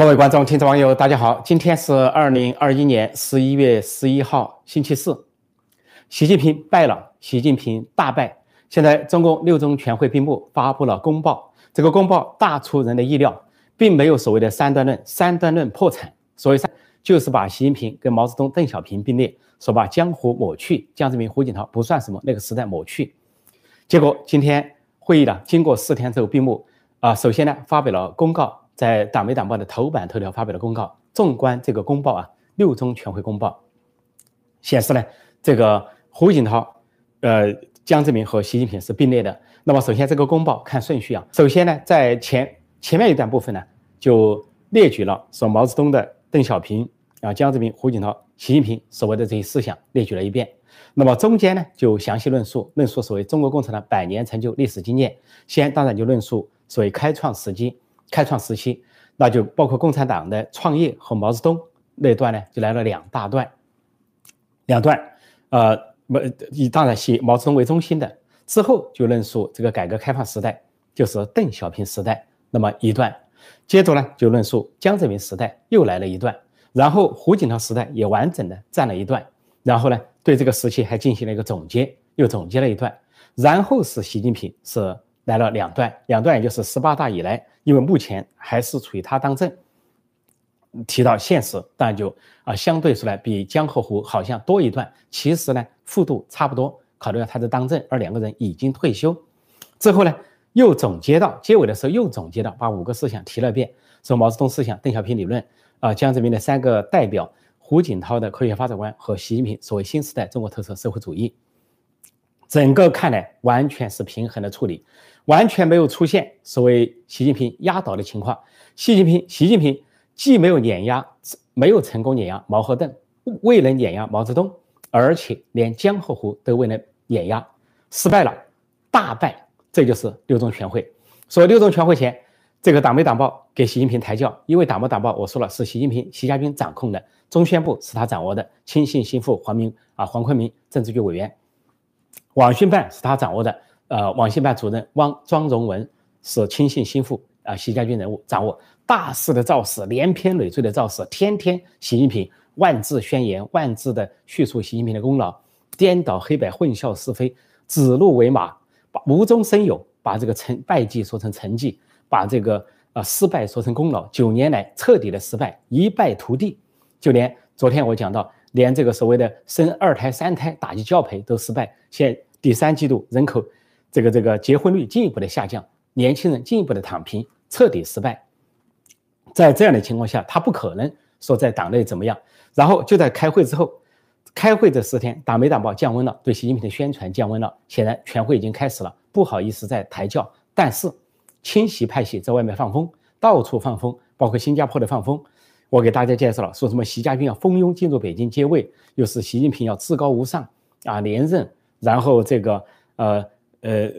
各位观众、听众、网友，大家好！今天是二零二一年十一月十一号，星期四。习近平败了，习近平大败。现在中共六中全会闭幕，发布了公报。这个公报大出人的意料，并没有所谓的三段论，三段论破产。所以三就是把习近平跟毛泽东、邓小平并列，说把江湖抹去，江泽民、胡锦涛不算什么，那个时代抹去。结果今天会议呢，经过四天之后闭幕。啊，首先呢，发表了公告。在党媒党报的头版头条发表了公告。纵观这个公报啊，六中全会公报显示呢，这个胡锦涛、呃江泽民和习近平是并列的。那么首先这个公报看顺序啊，首先呢，在前前面一段部分呢，就列举了说毛泽东的、邓小平啊、江泽民、胡锦涛、习近平所谓的这些思想列举了一遍。那么中间呢，就详细论述论述所谓中国共产党百年成就历史经验。先当然就论述所谓开创时机。开创时期，那就包括共产党的创业和毛泽东那段呢，就来了两大段，两段，呃，以当然以毛泽东为中心的，之后就论述这个改革开放时代，就是邓小平时代那么一段，接着呢就论述江泽民时代又来了一段，然后胡锦涛时代也完整的占了一段，然后呢对这个时期还进行了一个总结，又总结了一段，然后是习近平是。来了两段，两段也就是十八大以来，因为目前还是处于他当政，提到现实，当然就啊相对出来比江河湖好像多一段，其实呢幅度差不多。考虑到他的当政，而两个人已经退休，之后呢又总结到结尾的时候又总结到把五个思想提了遍，说毛泽东思想、邓小平理论啊、江泽民的三个代表、胡锦涛的科学发展观和习近平所谓新时代中国特色社会主义。整个看来完全是平衡的处理，完全没有出现所谓习近平压倒的情况。习近平，习近平既没有碾压，没有成功碾压毛和邓，未能碾压毛泽东，而且连江河湖都未能碾压，失败了，大败。这就是六中全会。说六中全会前，这个党媒党报给习近平抬轿，因为党媒党报我说了是习近平、习家军掌控的，中宣部是他掌握的，亲信心腹黄明啊，黄坤明政治局委员。网信办是他掌握的，呃，网信办主任汪庄荣文是亲信心腹啊，习家军人物掌握大肆的造势，连篇累赘的造势，天天习近平万字宣言，万字的叙述习近平的功劳，颠倒黑白，混淆是非，指鹿为马，把无中生有，把这个成败绩说成成绩，把这个呃失败说成功劳，九年来彻底的失败，一败涂地，就连昨天我讲到。连这个所谓的生二胎、三胎打击教培都失败，现第三季度人口这个这个结婚率进一步的下降，年轻人进一步的躺平，彻底失败。在这样的情况下，他不可能说在党内怎么样。然后就在开会之后，开会这十天，党媒党报降温了，对习近平的宣传降温了。显然全会已经开始了，不好意思再抬轿。但是亲习派系在外面放风，到处放风，包括新加坡的放风。我给大家介绍了，说什么习家军要蜂拥进入北京接位，又是习近平要至高无上啊连任，然后这个呃呃，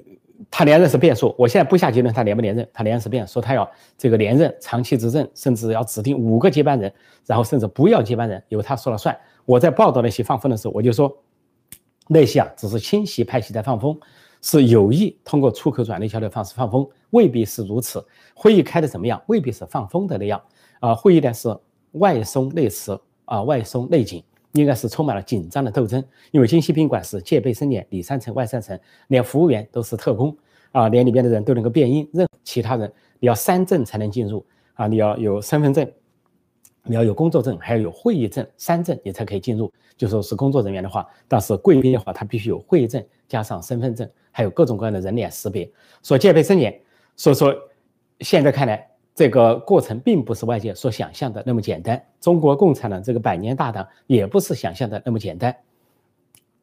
他连任是变数，我现在不下结论他连不连任，他连任是变，说他要这个连任长期执政，甚至要指定五个接班人，然后甚至不要接班人，由他说了算。我在报道那些放风的时候，我就说那些啊只是亲习派系在放风，是有意通过出口转内销的方式放风，未必是如此。会议开的怎么样，未必是放风的那样。啊，会议呢是外松内弛啊，外松内紧，应该是充满了紧张的斗争。因为京西宾馆是戒备森严，里三层外三层，连服务员都是特工啊，连里边的人都能够变音，任其他人你要三证才能进入啊，你要有身份证，你要有工作证，还要有会议证，三证你才可以进入。就说是工作人员的话，但是贵宾的话，他必须有会议证加上身份证，还有各种各样的人脸识别，说戒备森严。所以说现在看来。这个过程并不是外界所想象的那么简单。中国共产党这个百年大党也不是想象的那么简单。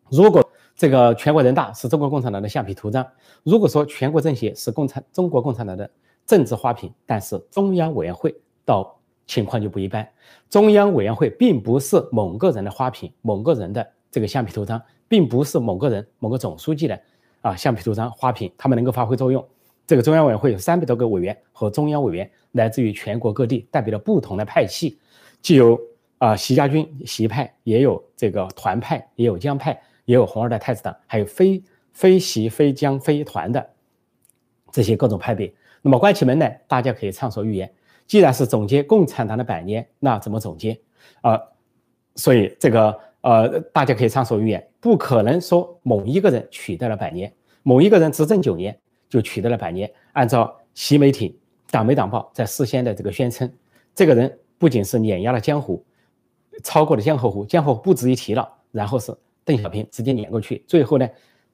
如果这个全国人大是中国共产党的橡皮图章，如果说全国政协是共产中国共产党的政治花瓶，但是中央委员会到情况就不一般。中央委员会并不是某个人的花瓶，某个人的这个橡皮图章，并不是某个人某个总书记的啊橡皮图章花瓶，他们能够发挥作用。这个中央委员会有三百多个委员和中央委员，来自于全国各地，代表了不同的派系，既有啊习家军习派，也有这个团派，也有江派，也有红二代太子党，还有非非习非江非团的这些各种派别。那么关起门来，大家可以畅所欲言。既然是总结共产党的百年，那怎么总结啊？所以这个呃，大家可以畅所欲言，不可能说某一个人取代了百年，某一个人执政九年就取得了百年。按照习媒体、党媒党报在事先的这个宣称，这个人不仅是碾压了江湖，超过了江河湖，江河湖不值一提了。然后是邓小平直接碾过去，最后呢，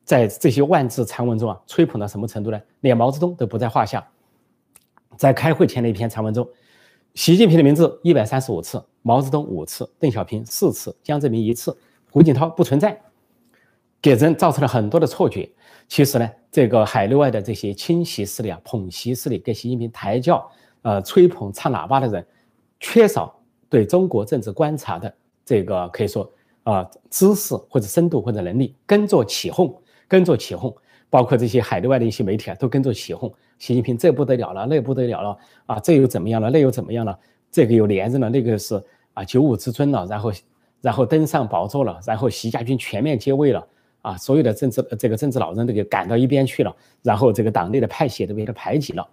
在这些万字长文中啊，吹捧到什么程度呢？连毛泽东都不在话下。在开会前的一篇长文中，习近平的名字一百三十五次，毛泽东五次，邓小平四次，江泽民一次，胡锦涛不存在，给人造成了很多的错觉。其实呢，这个海内外的这些亲习势力啊、捧习势力，给习近平抬轿、呃吹捧、唱喇叭的人，缺少对中国政治观察的这个可以说啊知识或者深度或者能力，跟着起哄，跟着起哄。包括这些海内外的一些媒体啊，都跟着起哄。习近平这不得了了，那不得了了啊！这又怎么样了？那又怎么样了？这个又连任了，那个是啊九五之尊了，然后然后登上宝座了，然后习家军全面接位了啊！所有的政治这个政治老人都给赶到一边去了，然后这个党内的派系都被他排挤了。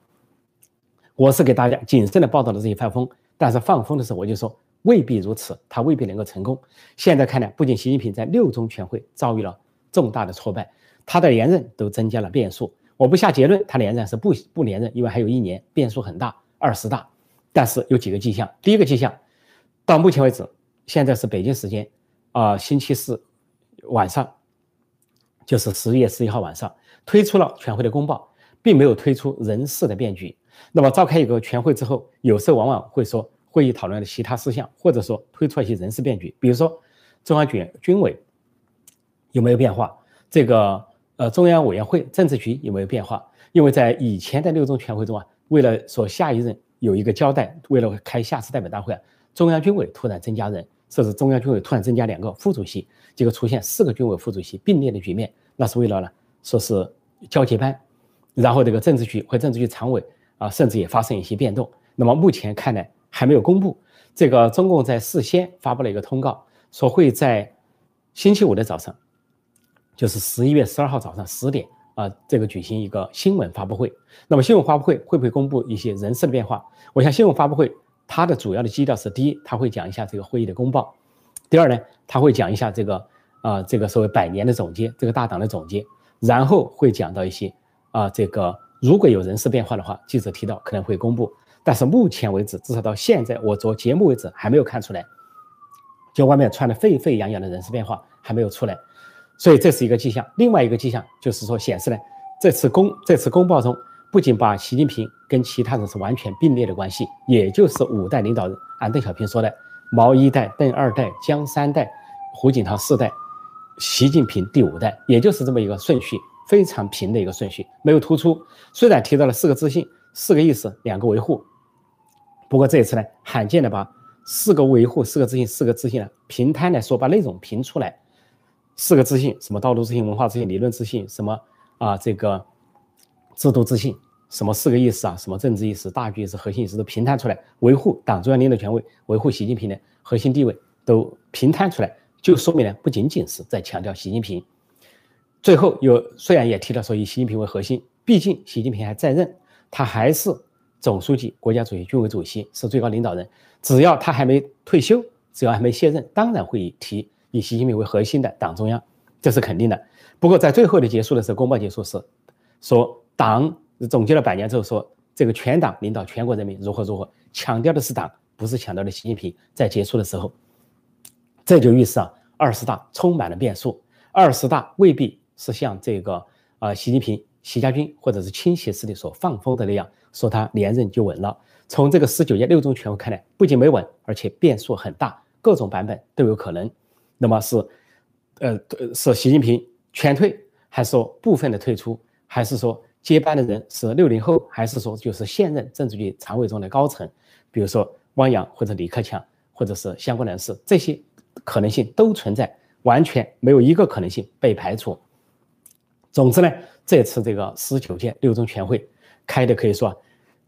我是给大家谨慎的报道了这些放风，但是放风的时候我就说未必如此，他未必能够成功。现在看来，不仅习近平在六中全会遭遇了重大的挫败。他的连任都增加了变数，我不下结论，他连任是不不连任，因为还有一年，变数很大，二十大。但是有几个迹象，第一个迹象，到目前为止，现在是北京时间啊，星期四晚上，就是十月十一号晚上，推出了全会的公报，并没有推出人事的变局。那么召开一个全会之后，有时候往往会说会议讨论的其他事项，或者说推出一些人事变局，比如说中央军军委有没有变化，这个。呃，中央委员会政治局有没有变化？因为在以前的六中全会中啊，为了说下一任有一个交代，为了开下次代表大会啊，中央军委突然增加人，甚至中央军委突然增加两个副主席，结果出现四个军委副主席并列的局面，那是为了呢，说是交接班，然后这个政治局和政治局常委啊，甚至也发生一些变动。那么目前看来还没有公布，这个中共在事先发布了一个通告，说会在星期五的早上。就是十一月十二号早上十点啊，这个举行一个新闻发布会。那么新闻发布会会不会公布一些人事的变化？我想新闻发布会它的主要的基调是：第一，他会讲一下这个会议的公报；第二呢，他会讲一下这个啊这个所谓百年的总结，这个大党的总结；然后会讲到一些啊这个如果有人事变化的话，记者提到可能会公布。但是目前为止，至少到现在我做节目为止还没有看出来，就外面传的沸沸扬扬的人事变化还没有出来。所以这是一个迹象，另外一个迹象就是说显示呢，这次公这次公报中不仅把习近平跟其他人是完全并列的关系，也就是五代领导人，按邓小平说的，毛一代、邓二代、江三代、胡锦涛四代，习近平第五代，也就是这么一个顺序，非常平的一个顺序，没有突出。虽然提到了四个自信、四个意思、两个维护，不过这一次呢，罕见的把四个维护、四个自信、四个自信呢平摊来说，把内容评出来。四个自信，什么道路自信、文化自信、理论自信，什么啊这个制度自信，什么四个意识啊，什么政治意识、大局意识、核心意识都平摊出来，维护党中央领导权威，维护习近平的核心地位都平摊出来，就说明呢，不仅仅是在强调习近平。最后有虽然也提到说以习近平为核心，毕竟习近平还在任，他还是总书记、国家主席、军委主席，是最高领导人。只要他还没退休，只要还没卸任，当然会提。以习近平为核心的党中央，这是肯定的。不过在最后的结束的时候，公报结束是说党总结了百年之后，说这个全党领导全国人民如何如何，强调的是党，不是强调的习近平。在结束的时候，这就预示啊，二十大充满了变数。二十大未必是像这个啊习近平、习家军或者是亲习势力所放风的那样，说他连任就稳了。从这个十九届六中全会看来，不仅没稳，而且变数很大，各种版本都有可能。那么是，呃，是习近平全退，还是说部分的退出，还是说接班的人是六零后，还是说就是现任政治局常委中的高层，比如说汪洋或者李克强，或者是相关人士，这些可能性都存在，完全没有一个可能性被排除。总之呢，这次这个十九届六中全会开的可以说，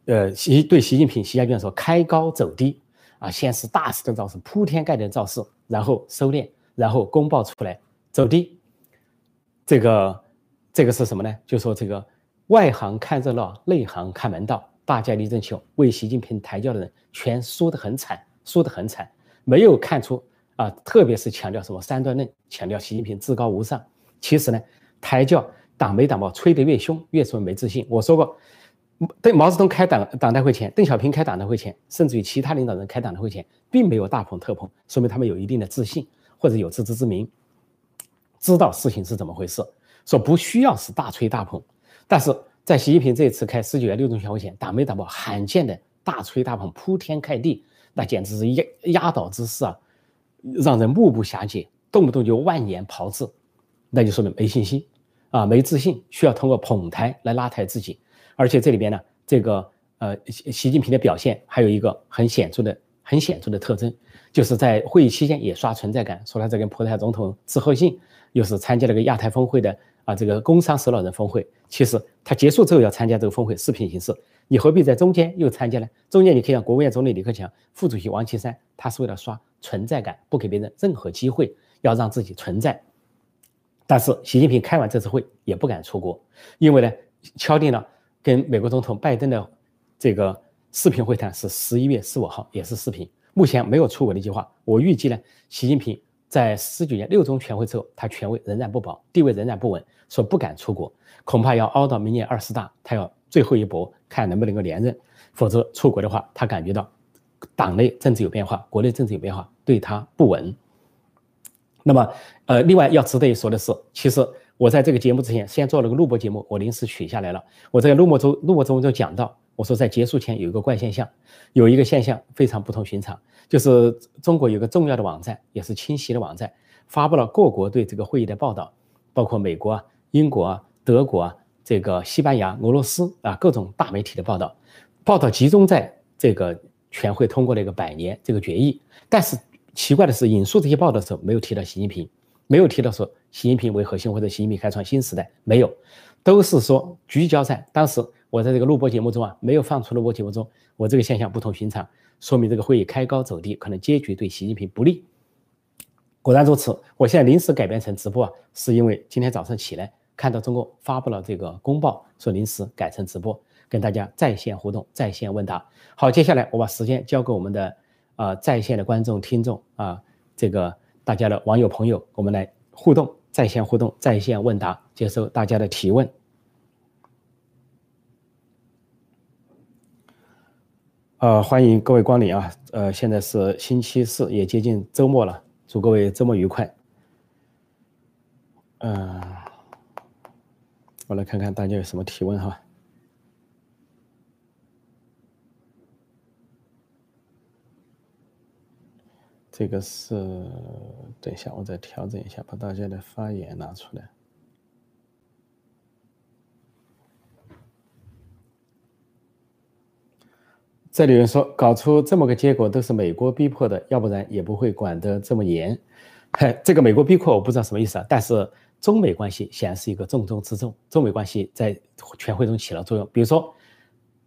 呃，习对习近平、习家军说开高走低啊，先是大肆的造势，铺天盖地的造势，然后收敛。然后公报出来走低，这个这个是什么呢？就说这个外行看热闹，内行看门道。大家力争取为习近平抬轿的人，全输得很惨，输得很惨，没有看出啊，特别是强调什么三段论，强调习近平至高无上。其实呢，抬轿党没党报，吹得越凶，越说没自信。我说过，对毛泽东开党党代会前，邓小平开党代会前，甚至于其他领导人开党代会前，并没有大捧特捧，说明他们有一定的自信或者有自知之明，知道事情是怎么回事，说不需要是大吹大捧，但是。在习近平这次开十九届六中全会前，党媒党报罕见的大吹大捧、铺天盖地，那简直是压压倒之势啊，让人目不暇接，动不动就万言炮制，那就说明没信心啊，没自信，需要通过捧台来拉抬自己。而且这里边呢，这个呃，习近平的表现还有一个很显著的、很显著的特征，就是在会议期间也刷存在感，说他在跟葡萄牙总统致贺信，又是参加了个亚太峰会的。啊，这个工商十老人峰会，其实他结束之后要参加这个峰会，视频形式，你何必在中间又参加呢？中间你可以让国务院总理李克强、副主席王岐山，他是为了刷存在感，不给别人任何机会，要让自己存在。但是习近平开完这次会也不敢出国，因为呢，敲定了跟美国总统拜登的这个视频会谈是十一月十五号，也是视频，目前没有出国的计划。我预计呢，习近平。在十九年六中全会之后，他权威仍然不保，地位仍然不稳，说不敢出国，恐怕要熬到明年二十大，他要最后一搏，看能不能够连任。否则出国的话，他感觉到党内政治有变化，国内政治有变化，对他不稳。那么，呃，另外要值得一说的是，其实我在这个节目之前先做了个录播节目，我临时取下来了。我在录播中录播中就讲到，我说在结束前有一个怪现象，有一个现象非常不同寻常。就是中国有个重要的网站，也是清晰的网站，发布了各国对这个会议的报道，包括美国啊、英国啊、德国啊、这个西班牙、俄罗斯啊各种大媒体的报道，报道集中在这个全会通过了一个百年这个决议。但是奇怪的是，引述这些报道的时候没有提到习近平，没有提到说习近平为核心或者习近平开创新时代，没有，都是说聚焦在当时我在这个录播节目中啊，没有放出录播节目中，我这个现象不同寻常。说明这个会议开高走低，可能结局对习近平不利。果然如此，我现在临时改编成直播啊，是因为今天早上起来看到中国发布了这个公报，说临时改成直播，跟大家在线互动、在线问答。好，接下来我把时间交给我们的啊在线的观众、听众啊，这个大家的网友朋友，我们来互动，在线互动、在线问答，接受大家的提问。呃，欢迎各位光临啊！呃，现在是星期四，也接近周末了，祝各位周末愉快。嗯，我来看看大家有什么提问哈。这个是，等一下，我再调整一下，把大家的发言拿出来。这里有人说，搞出这么个结果都是美国逼迫的，要不然也不会管得这么严。嘿，这个美国逼迫我不知道什么意思啊，但是中美关系显然是一个重中之重，中美关系在全会中起了作用。比如说，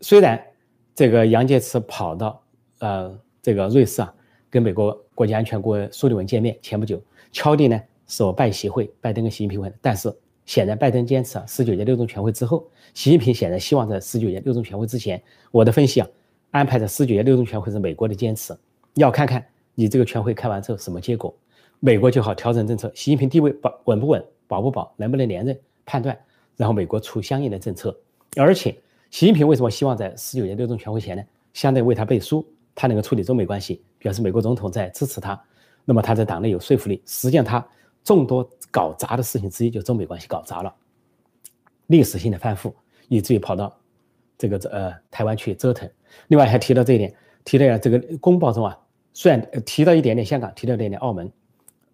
虽然这个杨洁篪跑到呃这个瑞士啊，跟美国国家安全顾问苏利文见面，前不久敲定呢是我拜习会，拜登跟习近平会，但是显然拜登坚持啊，十九届六中全会之后，习近平显然希望在十九届六中全会之前，我的分析啊。安排在十九届六中全会是美国的坚持，要看看你这个全会开完之后什么结果，美国就好调整政策。习近平地位保稳不稳，保不保，能不能连任，判断，然后美国出相应的政策。而且，习近平为什么希望在十九届六中全会前呢？相当于为他背书，他能够处理中美关系，表示美国总统在支持他，那么他在党内有说服力。实际上，他众多搞砸的事情之一就中美关系搞砸了，历史性的翻覆，以至于跑到这个呃台湾去折腾。另外还提到这一点，提到这个公报中啊，虽然提到一点点香港，提到一点点澳门，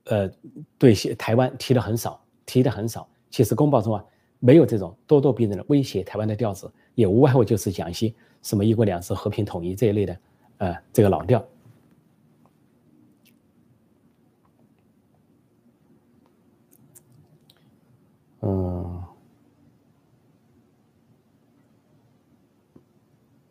呃，对台湾提的很少，提的很少。其实公报中啊，没有这种咄咄逼人的威胁台湾的调子，也无外乎就是讲一些什么一国两制、和平统一这一类的，呃，这个老调。嗯。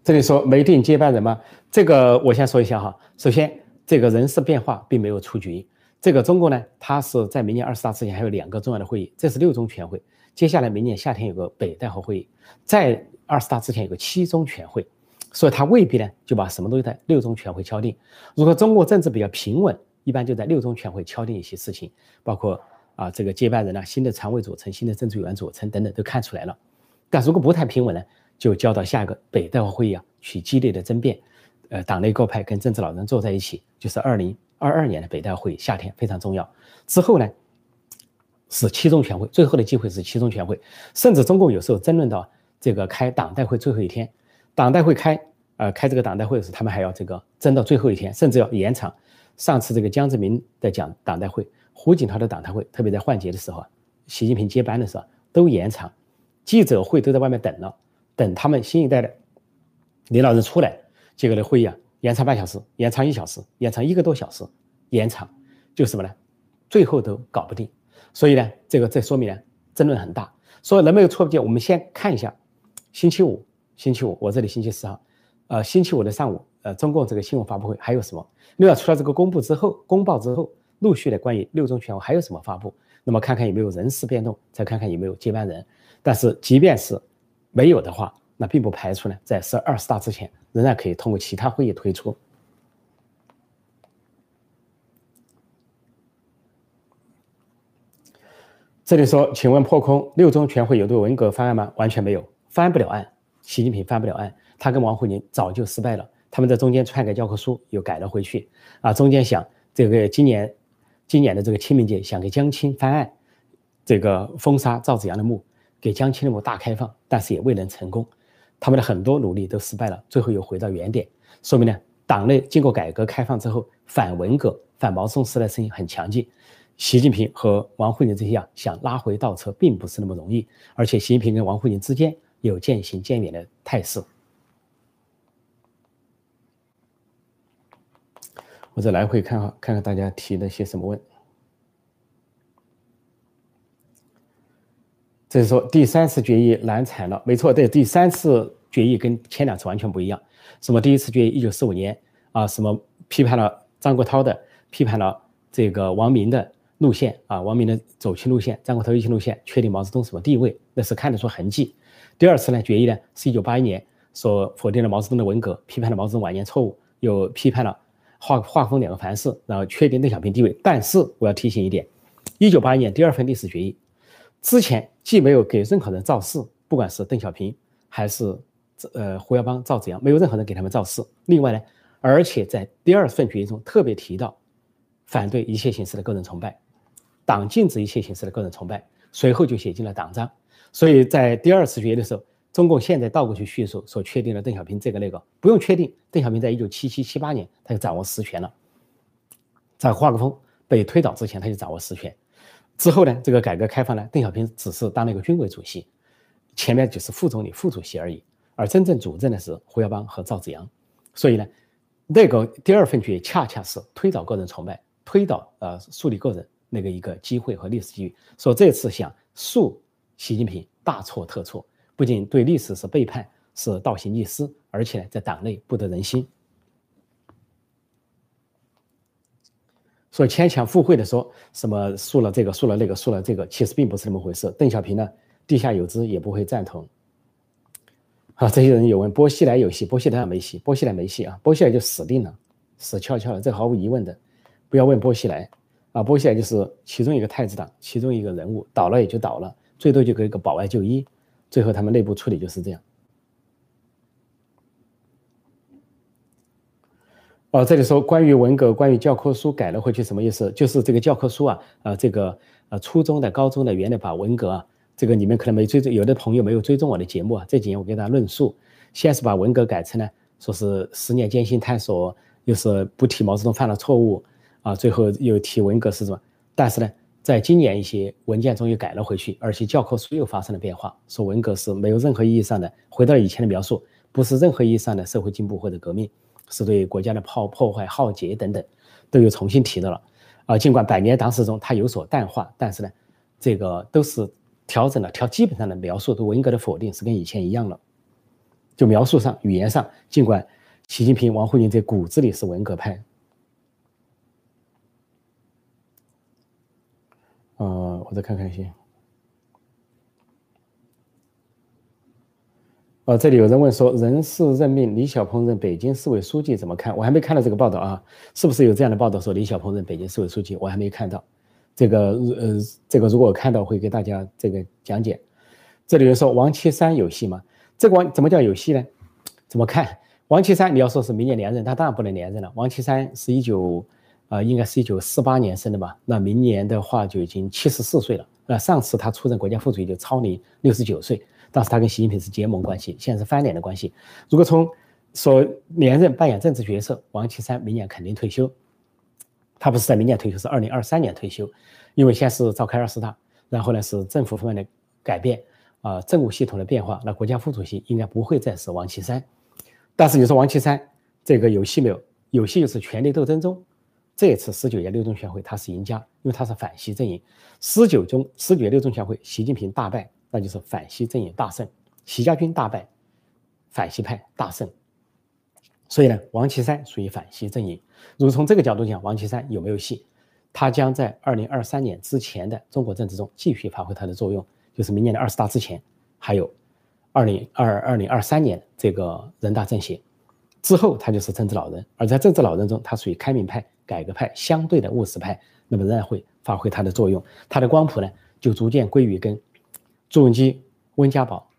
这里说没定接班人吗？这个我先说一下哈。首先，这个人事变化并没有出局。这个中国呢，它是在明年二十大之前还有两个重要的会议，这是六中全会。接下来明年夏天有个北戴河会议，在二十大之前有个七中全会。所以他未必呢就把什么东西在六中全会敲定。如果中国政治比较平稳，一般就在六中全会敲定一些事情，包括啊这个接班人啊、新的常委组成、新的政治委员组成等等都看出来了。但如果不太平稳呢，就交到下一个北戴会会议啊去激烈的争辩。呃，党内各派跟政治老人坐在一起，就是二零二二年的北戴会夏天非常重要。之后呢是七中全会，最后的机会是七中全会，甚至中共有时候争论到这个开党代会最后一天。党代会开，呃，开这个党代会的时候，他们还要这个争到最后一天，甚至要延长。上次这个江泽民在讲党代会，胡锦涛的党代会，特别在换届的时候，习近平接班的时候都延长，记者会都在外面等了，等他们新一代的领导人出来，结果的会议啊延长半小时，延长一小时，延长一个多小时，延长就什么呢？最后都搞不定。所以呢，这个这说明呢争论很大。所以能没有错不见，我们先看一下星期五。星期五，我这里星期四啊，呃，星期五的上午，呃，中共这个新闻发布会还有什么？另外，除了这个公布之后，公报之后，陆续的关于六中全会还有什么发布？那么看看有没有人事变动，再看看有没有接班人。但是，即便是没有的话，那并不排除呢，在十二十大之前，仍然可以通过其他会议推出。这里说，请问破空，六中全会有对文革翻案吗？完全没有，翻不了案。习近平翻不了案，他跟王沪宁早就失败了。他们在中间篡改教科书，又改了回去。啊，中间想这个今年，今年的这个清明节想给江青翻案，这个封杀赵子阳的墓，给江青的墓大开放，但是也未能成功。他们的很多努力都失败了，最后又回到原点。说明呢，党内经过改革开放之后，反文革、反毛泽东时代声音很强劲。习近平和王沪宁这些啊，想拉回倒车并不是那么容易。而且习近平跟王沪宁之间。有渐行渐远的态势。我再来回看哈，看看大家提的些什么问。这是说第三次决议难产了，没错，对，第三次决议跟前两次完全不一样。什么第一次决议一九四五年啊，什么批判了张国焘的，批判了这个王明的路线啊，王明的走亲路线，张国焘一亲路线，确定毛泽东什么地位，那是看得出痕迹。第二次呢，决议呢是一九八一年，说否定了毛泽东的文革，批判了毛泽东晚年错误，又批判了画画风两个凡是，然后确定邓小平地位。但是我要提醒一点，一九八一年第二份历史决议之前既没有给任何人造势，不管是邓小平还是呃胡耀邦、赵紫阳，没有任何人给他们造势。另外呢，而且在第二份决议中特别提到反对一切形式的个人崇拜，党禁止一切形式的个人崇拜，随后就写进了党章。所以在第二次决议的时候，中共现在倒过去叙述，所确定了邓小平这个那个不用确定，邓小平在一九七七七八年他就掌握实权了，在华国锋被推倒之前他就掌握实权，之后呢，这个改革开放呢，邓小平只是当了一个军委主席，前面就是副总理、副主席而已，而真正主政的是胡耀邦和赵紫阳，所以呢，那个第二份决恰恰是推倒个人崇拜，推倒呃树立个人那个一个机会和历史机遇，说这次想树。习近平大错特错，不仅对历史是背叛，是倒行逆施，而且呢在党内不得人心。所以牵强附会的说什么输了这个，输了那个，输了这个，其实并不是那么回事。邓小平呢，地下有知，也不会赞同。啊，这些人有问波西来有戏，波西来没戏，波西来没戏啊，波西来就死定了，死翘翘了，这毫无疑问的。不要问波西来啊，波西来就是其中一个太子党，其中一个人物，倒了也就倒了。最多就给个保外就医，最后他们内部处理就是这样。哦，这里说关于文革，关于教科书改了回去什么意思？就是这个教科书啊，呃，这个呃初中的、高中的，原来把文革啊，这个你们可能没追踪，有的朋友没有追踪我的节目啊。这几年我给大家论述，先是把文革改成呢，说是十年艰辛探索，又是不提毛泽东犯了错误啊，最后又提文革是什么？但是呢？在今年一些文件中又改了回去，而且教科书又发生了变化，说文革是没有任何意义上的回到以前的描述，不是任何意义上的社会进步或者革命，是对国家的破破坏、浩劫等等，都有重新提到了。啊，尽管百年党史中它有所淡化，但是呢，这个都是调整了，调基本上的描述对文革的否定是跟以前一样了。就描述上、语言上，尽管习近平、王沪宁在骨子里是文革派。呃，我再看看先哦，这里有人问说，人事任命李小鹏任北京市委书记怎么看？我还没看到这个报道啊，是不是有这样的报道说李小鹏任北京市委书记？我还没看到。这个呃，这个如果看到会给大家这个讲解。这里有人说王岐山有戏吗？这个王怎么叫有戏呢？怎么看？王岐山你要说是明年连任，他当然不能连任了。王岐山是一九啊，应该是一九四八年生的吧？那明年的话就已经七十四岁了。那上次他出任国家副主席就超龄六十九岁。当时他跟习近平是结盟关系，现在是翻脸的关系。如果从说连任扮演政治角色，王岐山明年肯定退休。他不是在明年退休，是二零二三年退休，因为先是召开二十大，然后呢是政府方面的改变啊，政务系统的变化。那国家副主席应该不会再是王岐山。但是你说王岐山这个有戏没有？有戏就是权力斗争中，这一次十九届六中全会他是赢家，因为他是反习阵营。十九中十九届六中全会，习近平大败。那就是反西阵营大胜，习家军大败，反西派大胜。所以呢，王岐山属于反西阵营。如果从这个角度讲，王岐山有没有戏？他将在二零二三年之前的中国政治中继续发挥他的作用，就是明年的二十大之前，还有二零二二零二三年这个人大政协之后，他就是政治老人。而在政治老人中，他属于开明派、改革派相对的务实派，那么仍然会发挥他的作用。他的光谱呢，就逐渐归于跟。朱镕基、温家宝、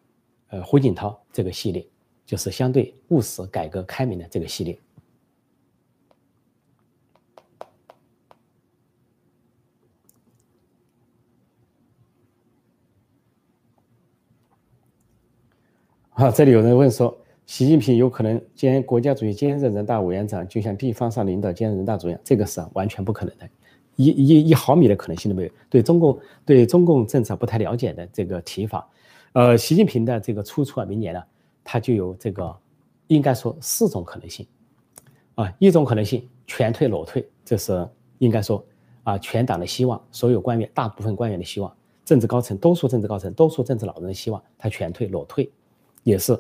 呃胡锦涛这个系列，就是相对务实、改革开明的这个系列。啊，这里有人问说，习近平有可能兼国家主席兼任人大委员长，就像地方上领导兼任人大主任，这个是完全不可能的。一一一毫米的可能性都没有。对中共对中共政策不太了解的这个提法，呃，习近平的这个出处啊，明年呢，他就有这个，应该说四种可能性，啊，一种可能性全退裸退，这是应该说啊，全党的希望，所有官员大部分官员的希望，政治高层多数政治高层多数政治老人的希望，他全退裸退，也是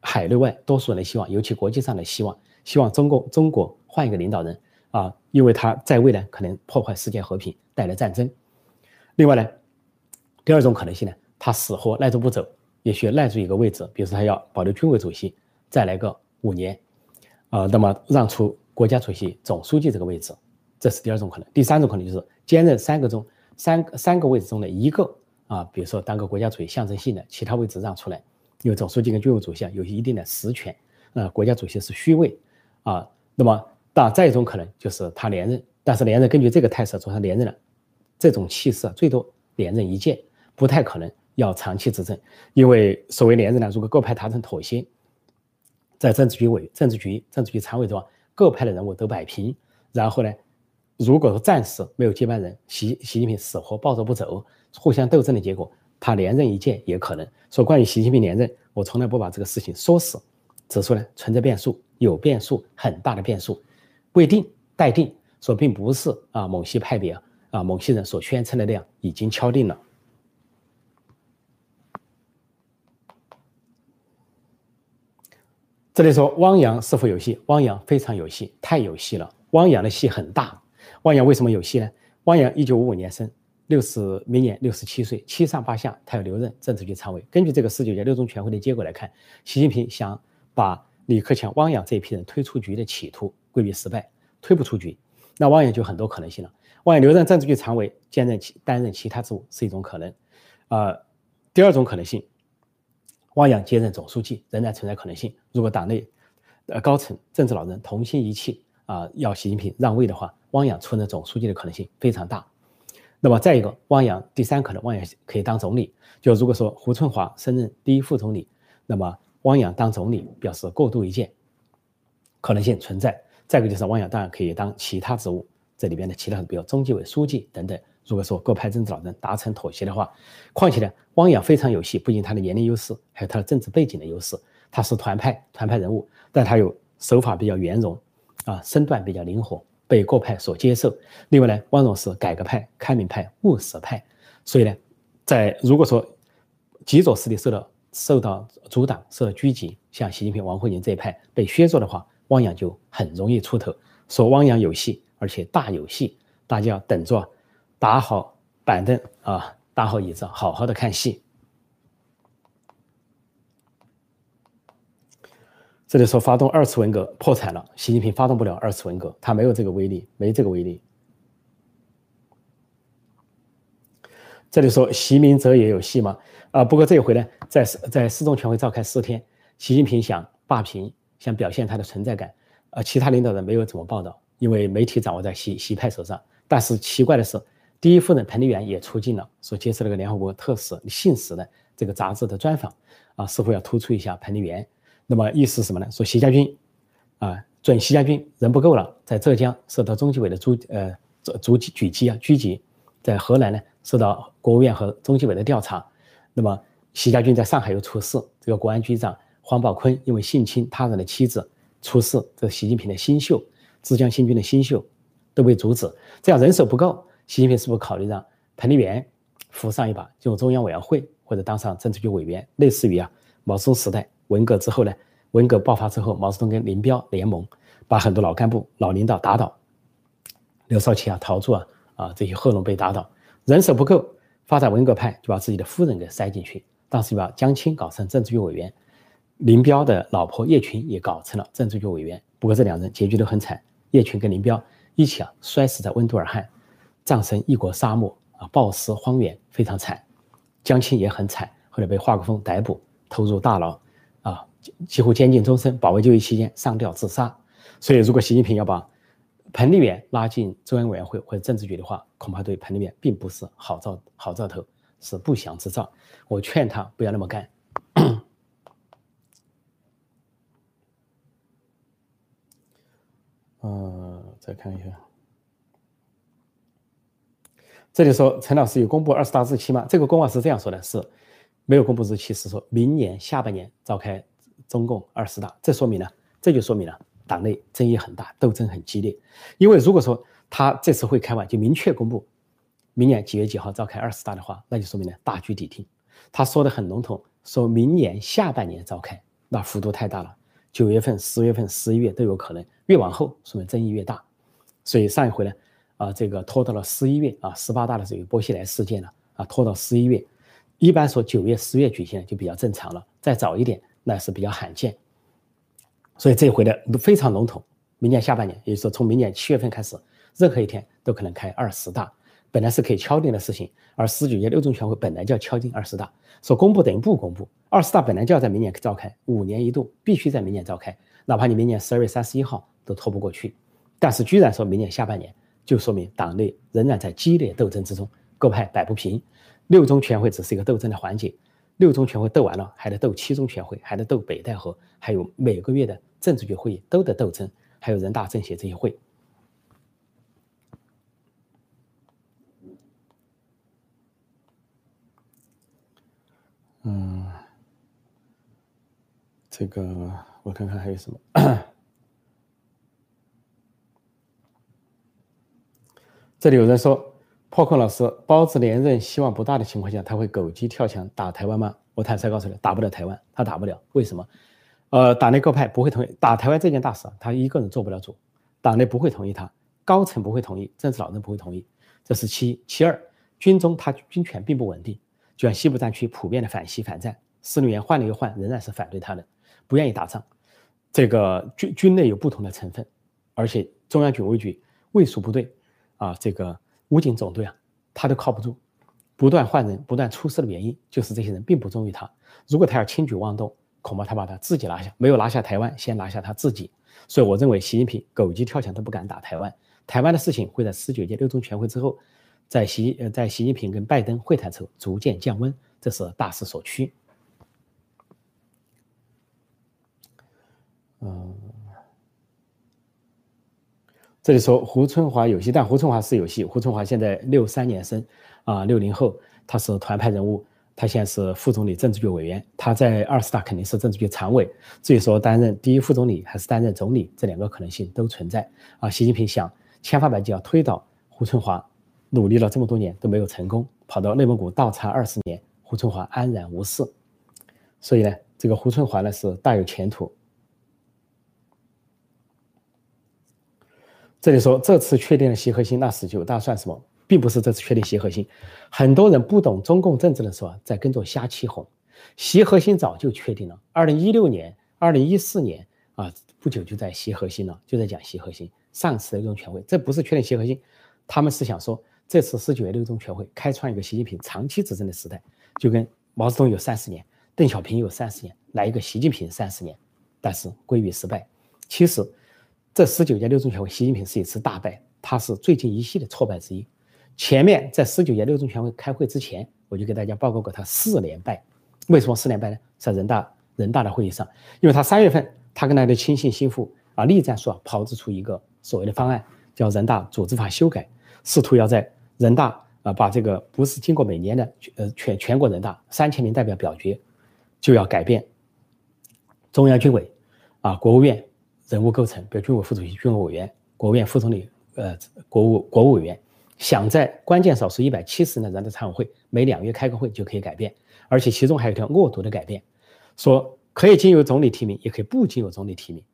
海内外多数人的希望，尤其国际上的希望，希望中共中国换一个领导人。啊，因为他在位呢，可能破坏世界和平，带来战争。另外呢，第二种可能性呢，他死活赖着不走，也许赖住一个位置，比如说他要保留军委主席，再来个五年，啊，那么让出国家主席、总书记这个位置，这是第二种可能。第三种可能就是兼任三个中三三个位置中的一个啊，比如说当个国家主席象征性的，其他位置让出来，因为总书记跟军委主席有一定的实权，啊，国家主席是虚位，啊，那么。那再一种可能就是他连任，但是连任根据这个态势，说他连任了，这种气势最多连任一届，不太可能要长期执政，因为所谓连任呢，如果各派达成妥协，在政治局委、政治局、政治局常委中，各派的人物都摆平，然后呢，如果说暂时没有接班人，习习近平死活抱着不走，互相斗争的结果，他连任一届也可能。说关于习近平连任，我从来不把这个事情说死，指出来存在变数，有变数，很大的变数。未定待定，说并不是啊，某些派别啊，某些人所宣称的那样已经敲定了。这里说汪洋是否有戏？汪洋非常有戏，太有戏了。汪洋的戏很大。汪洋为什么有戏呢？汪洋一九五五年生，六十明年六十七岁，七上八下，他要留任政治局常委。根据这个十九届六中全会的结果来看，习近平想把李克强、汪洋这一批人推出局的企图。规避失败，推不出局，那汪洋就很多可能性了。汪洋留任政治局常委，兼任其担任其他职务是一种可能。呃，第二种可能性，汪洋接任总书记仍然存在可能性。如果党内呃高层政治老人同心一气啊，要习近平让位的话，汪洋出任总书记的可能性非常大。那么再一个，汪洋第三可能，汪洋可以当总理。就如果说胡春华升任第一副总理，那么汪洋当总理表示过渡一届，可能性存在。再一个就是汪洋当然可以当其他职务，这里边的其他比如中纪委书记等等。如果说各派政治老人达成妥协的话，况且呢，汪洋非常有戏，不仅他的年龄优势，还有他的政治背景的优势。他是团派团派人物，但他有手法比较圆融，啊，身段比较灵活，被各派所接受。另外呢，汪洋是改革派、开明派、务实派，所以呢，在如果说极左势力受到受到阻挡、受到狙击，像习近平、王沪宁这一派被削弱的话。汪洋就很容易出头，说汪洋有戏，而且大有戏，大家要等着，打好板凳啊，打好椅子，好好的看戏。这里说发动二次文革破产了，习近平发动不了二次文革，他没有这个威力，没这个威力。这里说习明哲也有戏吗？啊，不过这一回呢，在在四中全会召开四天，习近平想霸屏，想表现他的存在感，呃，其他领导人没有怎么报道，因为媒体掌握在习习派手上。但是奇怪的是，第一夫人彭丽媛也出镜了，说接受了个联合国特使信使的这个杂志的专访，啊，似乎要突出一下彭丽媛。那么意思是什么呢？说习家军，啊，准习家军人不够了，在浙江受到中纪委的驻呃驻举击啊狙击，在河南呢受到国务院和中纪委的调查。那么习家军在上海又出事，这个国安局长黄宝坤因为性侵他人的妻子出事，这习近平的新秀浙江新军的新秀。都被阻止，这样人手不够，习近平是不是考虑让彭丽媛扶上一把，进入中央委员会或者当上政治局委员，类似于啊毛泽东时代文革之后呢？文革爆发之后，毛泽东跟林彪联盟，把很多老干部、老领导打倒，刘少奇啊、陶铸啊啊这些贺龙被打倒，人手不够，发展文革派就把自己的夫人给塞进去，当时就把江青搞成政治局委员，林彪的老婆叶群也搞成了政治局委员，不过这两人结局都很惨，叶群跟林彪。一起啊，摔死在温都尔汗，葬身异国沙漠啊，暴尸荒原，非常惨。江青也很惨，后来被华国锋逮捕，投入大牢，啊，几乎监禁终身。保卫就业期间上吊自杀。所以，如果习近平要把彭丽媛拉进中央委员会或者政治局的话，恐怕对彭丽媛并不是好兆好兆头，是不祥之兆。我劝他不要那么干。再看一下，这里说陈老师有公布二十大日期吗？这个公告是这样说的，是没有公布日期，是说明年下半年召开中共二十大。这说明了，这就说明了党内争议很大，斗争很激烈。因为如果说他这次会开完就明确公布明年几月几号召开二十大的话，那就说明呢大局已定。他说的很笼统，说明年下半年召开，那幅度太大了。九月份、十月份、十一月都有可能，越往后说明争议越大。所以上一回呢，啊，这个拖到了十一月啊，十八大的时候波西来事件了啊，拖到十一月。一般说九月、十月举行就比较正常了，再早一点那是比较罕见。所以这回呢非常笼统，明年下半年，也就是说从明年七月份开始，任何一天都可能开二十大。本来是可以敲定的事情，而十九届六中全会本来就要敲定二十大，说公布等于不公布。二十大本来就要在明年召开，五年一度，必须在明年召开，哪怕你明年十二月三十一号都拖不过去。但是居然说明年下半年，就说明党内仍然在激烈斗争之中，各派摆不平。六中全会只是一个斗争的环节，六中全会斗完了，还得斗七中全会，还得斗北戴河，还有每个月的政治局会议都得斗争，还有人大政协这些会。嗯，这个我看看还有什么。这里有人说，破空老师，包子连任希望不大的情况下，他会狗急跳墙打台湾吗？我坦率告诉你，打不了台湾，他打不了。为什么？呃，党内各派不会同意打台湾这件大事，他一个人做不了主，党内不会同意他，高层不会同意，政治老人不会同意，这是其一。其二，军中他军权并不稳定。就像西部战区普遍的反西反战，司令员换了又换，仍然是反对他的，不愿意打仗。这个军军内有不同的成分，而且中央军委局卫戍部队啊，这个武警总队啊，他都靠不住，不断换人，不断出事的原因就是这些人并不忠于他。如果他要轻举妄动，恐怕他把他自己拿下，没有拿下台湾，先拿下他自己。所以我认为习近平狗急跳墙都不敢打台湾，台湾的事情会在十九届六中全会之后。在习呃，在习近平跟拜登会谈之后，逐渐降温，这是大势所趋。嗯，这里说胡春华有戏，但胡春华是有戏。胡春华现在六三年生，啊，六零后，他是团派人物，他现在是副总理、政治局委员，他在二十大肯定是政治局常委。至于说担任第一副总理还是担任总理，这两个可能性都存在。啊，习近平想千方百计要推倒胡春华。努力了这么多年都没有成功，跑到内蒙古倒插二十年，胡春华安然无事。所以呢，这个胡春华呢是大有前途。这里说这次确定了习核心，那十九大算什么？并不是这次确定习核心，很多人不懂中共政治的时候在跟着瞎起哄。习核心早就确定了，二零一六年、二零一四年、啊，不久就在习核心了，就在讲习核心。上次的六中全会，这不是确定习核心，他们是想说，这次十九届六中全会开创一个习近平长期执政的时代，就跟毛泽东有三十年，邓小平有三十年，来一个习近平三十年，但是归于失败。其实，这十九届六中全会，习近平是一次大败，他是最近一系的挫败之一。前面在十九届六中全会开会之前，我就给大家报告过他四连败。为什么四连败呢？在人大人大的会议上，因为他三月份他跟他的亲信心腹啊栗战书啊炮制出一个。所谓的方案叫人大组织法修改，试图要在人大啊把这个不是经过每年的呃全全国人大三千名代表表决，就要改变中央军委啊国务院人物构成，比如军委副主席、军委委员、国务院副总理、呃国务国务委员，想在关键少数一百七十人的人大常委会每两月开个会就可以改变，而且其中还有一条恶毒的改变，说可以经由总理提名，也可以不经由总理提名，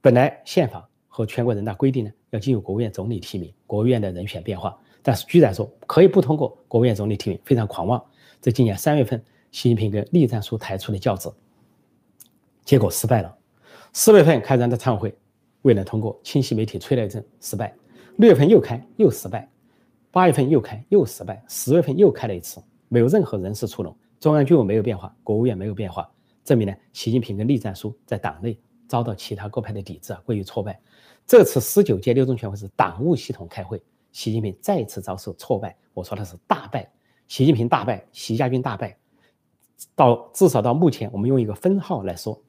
本来宪法。和全国人大规定呢，要经由国务院总理提名，国务院的人选变化。但是居然说可以不通过国务院总理提名，非常狂妄。在今年三月份，习近平跟栗战书抬出了轿子，结果失败了。四月份开展的常委会，未能通过，清晰媒体吹了一阵，失败。六月份又开，又失败。八月份又开，又失败。十月份又开了一次，没有任何人事出笼，中央军委没有变化，国务院没有变化，证明呢，习近平跟栗战书在党内遭到其他各派的抵制啊，归于挫败。这次十九届六中全会是党务系统开会，习近平再次遭受挫败。我说的是大败，习近平大败，习家军大败。到至少到目前，我们用一个分号来说，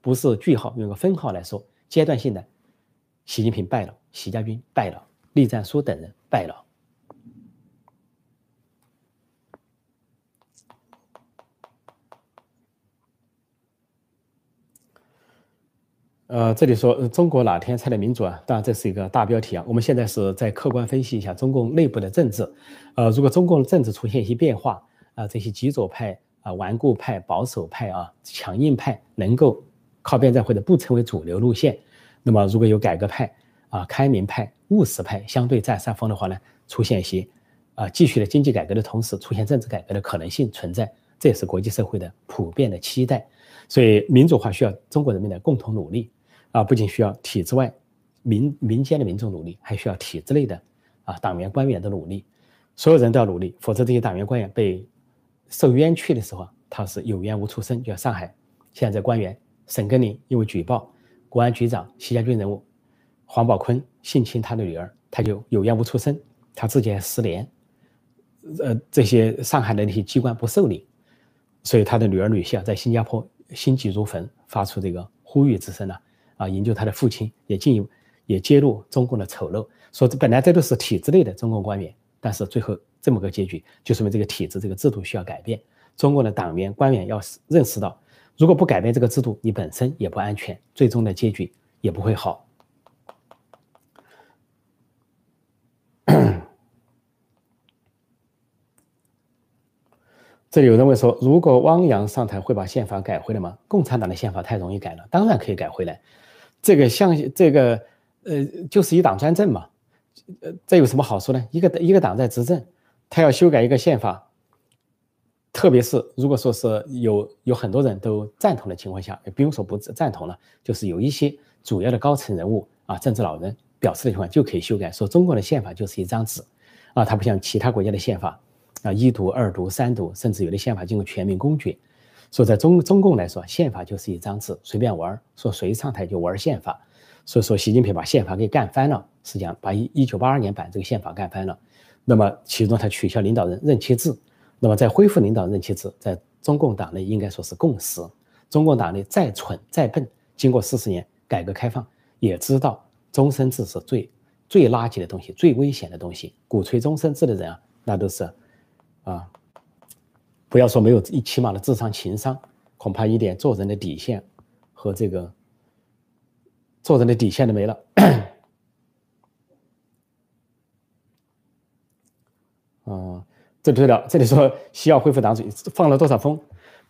不是句号，用个分号来说，阶段性的，习近平败了，习家军败了，栗战书等人败了。呃，这里说中国哪天才能民主啊？当然这是一个大标题啊。我们现在是在客观分析一下中共内部的政治。呃，如果中共政治出现一些变化啊，这些极左派啊、顽固派、保守派啊、强硬派能够靠边站或者不成为主流路线，那么如果有改革派啊、开明派、务实派相对占上风的话呢，出现一些啊继续的经济改革的同时出现政治改革的可能性存在，这也是国际社会的普遍的期待。所以民主化需要中国人民的共同努力。啊，不仅需要体制外民民间的民众努力，还需要体制内的啊党员官员的努力，所有人都要努力，否则这些党员官员被受冤屈的时候，他是有冤无处伸。就像上海现在官员沈根林因为举报国安局长习家军人物黄宝坤性侵他的女儿，他就有冤无处伸，他自己还失联，呃，这些上海的那些机关不受理，所以他的女儿女婿啊在新加坡心急如焚，发出这个呼吁之声呢。啊，营救他的父亲，也进一步也揭露中共的丑陋，说这本来这都是体制内的中共官员，但是最后这么个结局，就说明这个体制、这个制度需要改变。中共的党员官员要认识到，如果不改变这个制度，你本身也不安全，最终的结局也不会好。这里有人问说，如果汪洋上台，会把宪法改回来吗？共产党的宪法太容易改了，当然可以改回来。这个像这个，呃，就是一党专政嘛，呃，这有什么好说呢？一个一个党在执政，他要修改一个宪法，特别是如果说是有有很多人都赞同的情况下，也不用说不赞同了，就是有一些主要的高层人物啊，政治老人表示的情况就可以修改。说中国的宪法就是一张纸，啊，它不像其他国家的宪法啊，一读、二读、三读，甚至有的宪法经过全民公决。说在中中共来说，宪法就是一张纸，随便玩说谁上台就玩宪法。所以说，习近平把宪法给干翻了，实际上把一一九八二年版这个宪法干翻了。那么其中他取消领导人任期制，那么在恢复领导任期制，在中共党内应该说是共识。中共党内再蠢再笨，经过四十年改革开放，也知道终身制是最最垃圾的东西，最危险的东西。鼓吹终身制的人啊，那都是啊。不要说没有一起码的智商情商，恐怕一点做人的底线和这个做人的底线都没了。啊，这对了，这里说需要恢复党主席，放了多少风？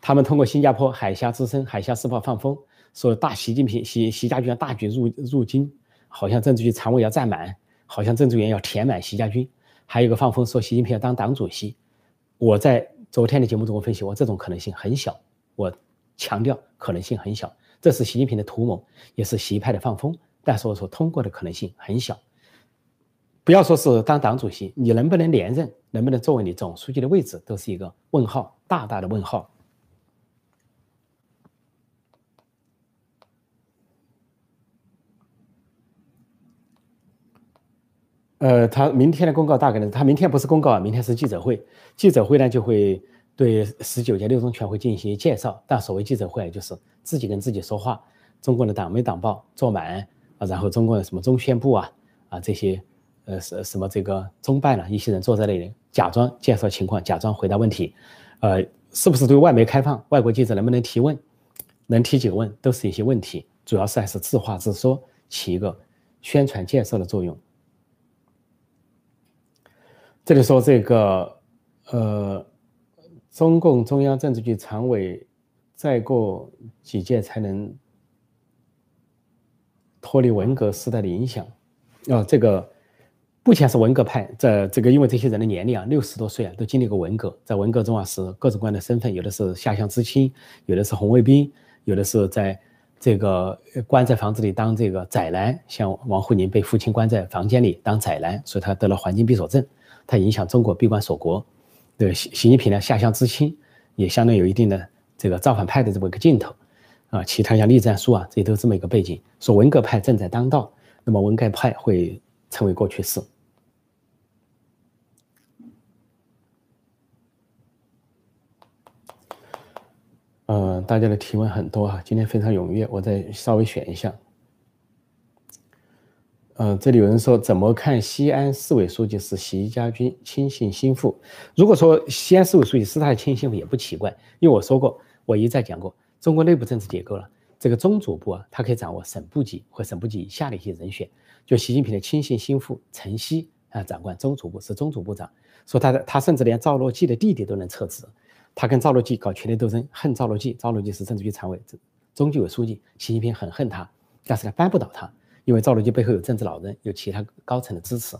他们通过新加坡海峡之声、海峡时报放风，说大习近平、习习家军大举入入京，好像政治局常委要占满，好像政治员要填满习家军。还有一个放风说习近平要当党主席，我在。昨天的节目中，分析我，这种可能性很小。我强调可能性很小。这是习近平的图谋，也是习派的放风。但是我说通过的可能性很小。不要说是当党主席，你能不能连任，能不能作为你总书记的位置，都是一个问号，大大的问号。呃，他明天的公告大概呢，他明天不是公告啊，明天是记者会。记者会呢就会对十九届六中全会进行介绍。但所谓记者会，就是自己跟自己说话。中国的党媒党报坐满啊，然后中国的什么中宣部啊啊这些呃什什么这个中办呢，一些人坐在那里假装介绍情况，假装回答问题。呃，是不是对外媒开放？外国记者能不能提问？能提几个问？都是一些问题，主要是还是自话自说，起一个宣传介绍的作用。这里说这个，呃，中共中央政治局常委，再过几届才能脱离文革时代的影响。啊，这个目前是文革派，在这个因为这些人的年龄啊，六十多岁啊，都经历过文革，在文革中啊是各种各样的身份，有的是下乡知青，有的是红卫兵，有的是在这个关在房子里当这个宅男，像王沪宁被父亲关在房间里当宅男，所以他得了环境闭锁症。他影响中国闭关锁国，对习习近平呢下乡知青，也相当有一定的这个造反派的这么一个劲头，啊，其他像栗战书啊，这些都这么一个背景。说文革派正在当道，那么文革派会成为过去式。嗯，大家的提问很多哈，今天非常踊跃，我再稍微选一下。呃，这里有人说怎么看西安市委书记是习家军亲信心腹？如果说西安市委书记是他的亲信也不奇怪，因为我说过，我一再讲过，中国内部政治结构了，这个中组部啊，他可以掌握省部级或省部级以下的一些人选，就习近平的亲信心腹陈希啊，掌管中组部是中组部长，说他的他甚至连赵乐际的弟弟都能撤职，他跟赵乐际搞权力斗争，恨赵乐际，赵乐际是政治局常委、中纪委书记，习近平很恨他，但是他扳不倒他。因为赵乐际背后有政治老人，有其他高层的支持，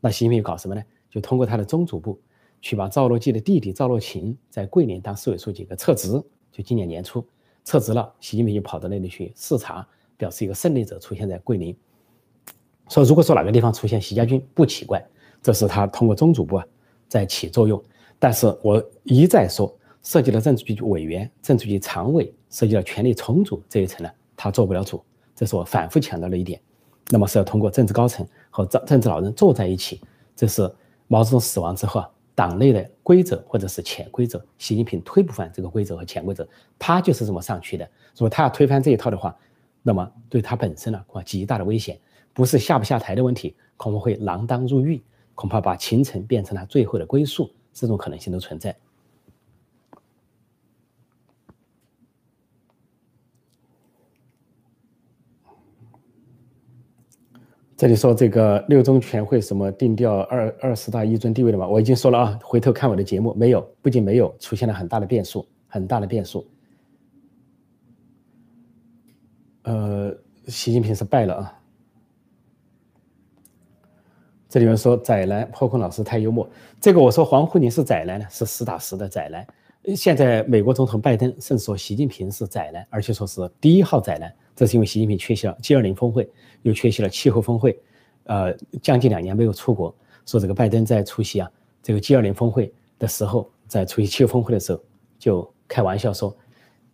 那习近平又搞什么呢？就通过他的中组部去把赵乐际的弟弟赵乐勤在桂林当市委书记给撤职，就今年年初撤职了。习近平就跑到那里去视察，表示一个胜利者出现在桂林。说如果说哪个地方出现习家军不奇怪，这是他通过中组部啊在起作用。但是我一再说，涉及到政治局委员、政治局常委，涉及到权力重组这一层呢，他做不了主。这是我反复强调的一点。那么是要通过政治高层和政政治老人坐在一起，这是毛泽东死亡之后啊，党内的规则或者是潜规则，习近平推不翻这个规则和潜规则，他就是这么上去的。如果他要推翻这一套的话，那么对他本身呢，恐怕极大的危险，不是下不下台的问题，恐怕会锒铛入狱，恐怕把秦城变成了最后的归宿，这种可能性都存在。这里说这个六中全会什么定调二二十大一尊地位的嘛？我已经说了啊，回头看我的节目，没有，不仅没有，出现了很大的变数，很大的变数。呃，习近平是败了啊。这里面说宰男破空老师太幽默，这个我说黄沪宁是宰男呢，是实打实的宰男。现在美国总统拜登甚至说习近平是宰男，而且说是第一号宰男，这是因为习近平缺席了 G20 峰会。又缺席了气候峰会，呃，将近两年没有出国。说这个拜登在出席啊这个 G20 峰会的时候，在出席气候峰会的时候，就开玩笑说，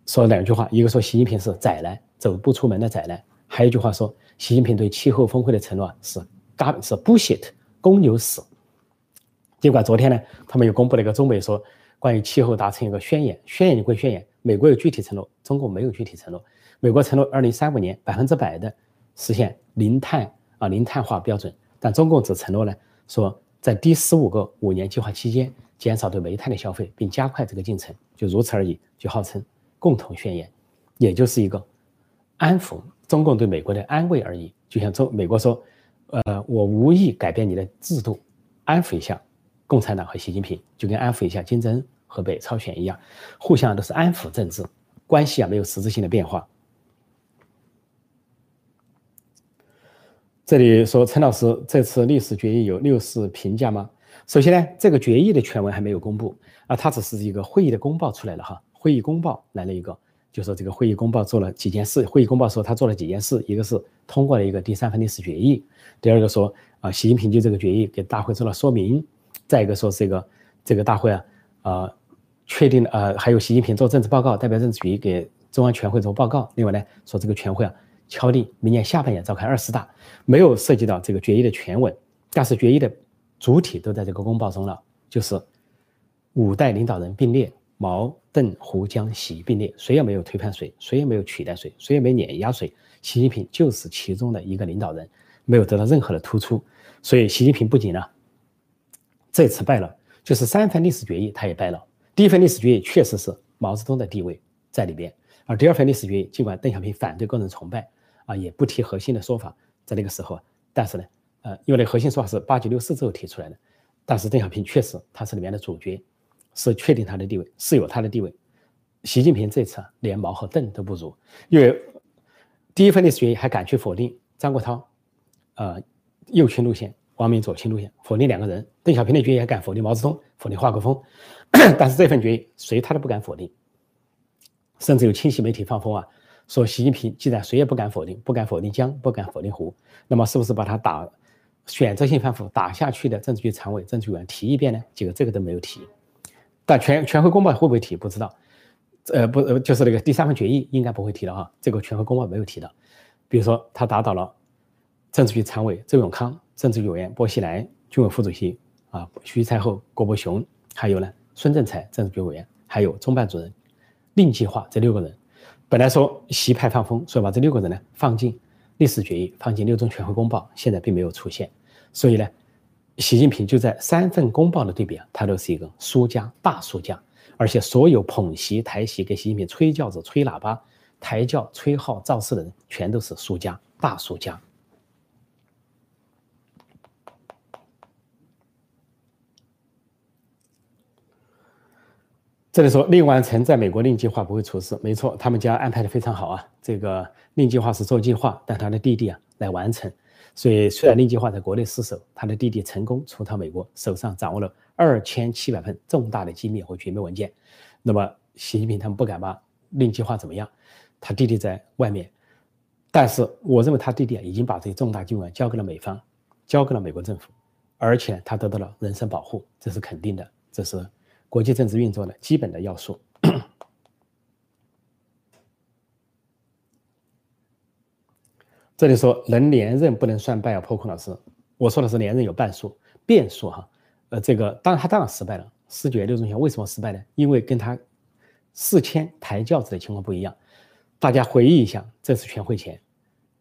说了两句话，一个说习近平是宅男，走不出门的宅男；还有一句话说，习近平对气候峰会的承诺是嘎是 bullshit，公牛屎。尽管昨天呢，他们又公布了一个中美说关于气候达成一个宣言，宣言归宣言，美国有具体承诺，中国没有具体承诺。美国承诺二零三五年百分之百的。实现零碳啊零碳化标准，但中共只承诺呢，说在第十五个五年计划期间减少对煤炭的消费，并加快这个进程，就如此而已，就号称共同宣言，也就是一个安抚中共对美国的安慰而已。就像中美国说，呃，我无意改变你的制度，安抚一下共产党和习近平，就跟安抚一下金正恩和北朝鲜一样，互相都是安抚政治关系啊，没有实质性的变化。这里说陈老师，这次历史决议有六四评价吗？首先呢，这个决议的全文还没有公布啊，它只是一个会议的公报出来了哈，会议公报来了一个就说这个会议公报做了几件事。会议公报说他做了几件事，一个是通过了一个第三份历史决议，第二个说啊，习近平就这个决议给大会做了说明，再一个说这个这个大会啊，呃，确定呃还有习近平做政治报告，代表政治局给中央全会做报告。另外呢，说这个全会啊敲定明年下半年召开二十大，没有涉及到这个决议的全文，但是决议的主体都在这个公报中了，就是五代领导人并列。毛、邓、胡、江、习并列，谁也没有推翻谁，谁也没有取代谁，谁也没碾压谁。习近平就是其中的一个领导人，没有得到任何的突出。所以，习近平不仅呢这次败了，就是三份历史决议他也败了。第一份历史决议确实是毛泽东的地位在里边，而第二份历史决议，尽管邓小平反对个人崇拜啊，也不提核心的说法，在那个时候，但是呢，呃，因为那核心说法是八九六四之后提出来的，但是邓小平确实他是里面的主角。是确定他的地位，是有他的地位。习近平这次连毛和邓都不如，因为第一份历史决议还敢去否定张国焘，呃，右倾路线，王明左倾路线，否定两个人。邓小平的决议还敢否定毛泽东，否定华国锋，但是这份决议谁他都不敢否定，甚至有清晰媒体放风啊，说习近平既然谁也不敢否定，不敢否定江，不敢否定胡，那么是不是把他打选择性反腐打下去的政治局常委、政治委员提一遍呢？结果这个都没有提。但全全会公报会不会提不知道，呃不呃就是那个第三份决议应该不会提了哈，这个全会公报没有提到。比如说他打倒了政治局常委周永康、政治局委员薄熙来、军委副主席啊徐才厚、郭伯雄，还有呢孙政才政治局委员，还有中办主任令计划这六个人，本来说习派放风说把这六个人呢放进历史决议，放进六中全会公报，现在并没有出现，所以呢。习近平就在三份公报的对比啊，他都是一个输家，大输家，而且所有捧席抬席给习近平吹轿子、吹喇叭、抬轿、吹号造势的人，全都是输家，大输家。这里说令完成在美国令计划不会出事，没错，他们家安排的非常好啊。这个令计划是做计划，但他的弟弟啊来完成。所以，虽然令计划在国内失守，他的弟弟成功出逃美国，手上掌握了二千七百份重大的机密和绝密文件。那么，习近平他们不敢把令计划怎么样？他弟弟在外面，但是我认为他弟弟啊已经把这些重大机密交给了美方，交给了美国政府，而且他得到了人身保护，这是肯定的，这是国际政治运作的基本的要素。这里说能连任不能算败啊，破空老师，我说的是连任有半数变数哈，呃，这个当然他当然失败了，四九六中全为什么失败呢？因为跟他四千抬轿子的情况不一样。大家回忆一下，这次全会前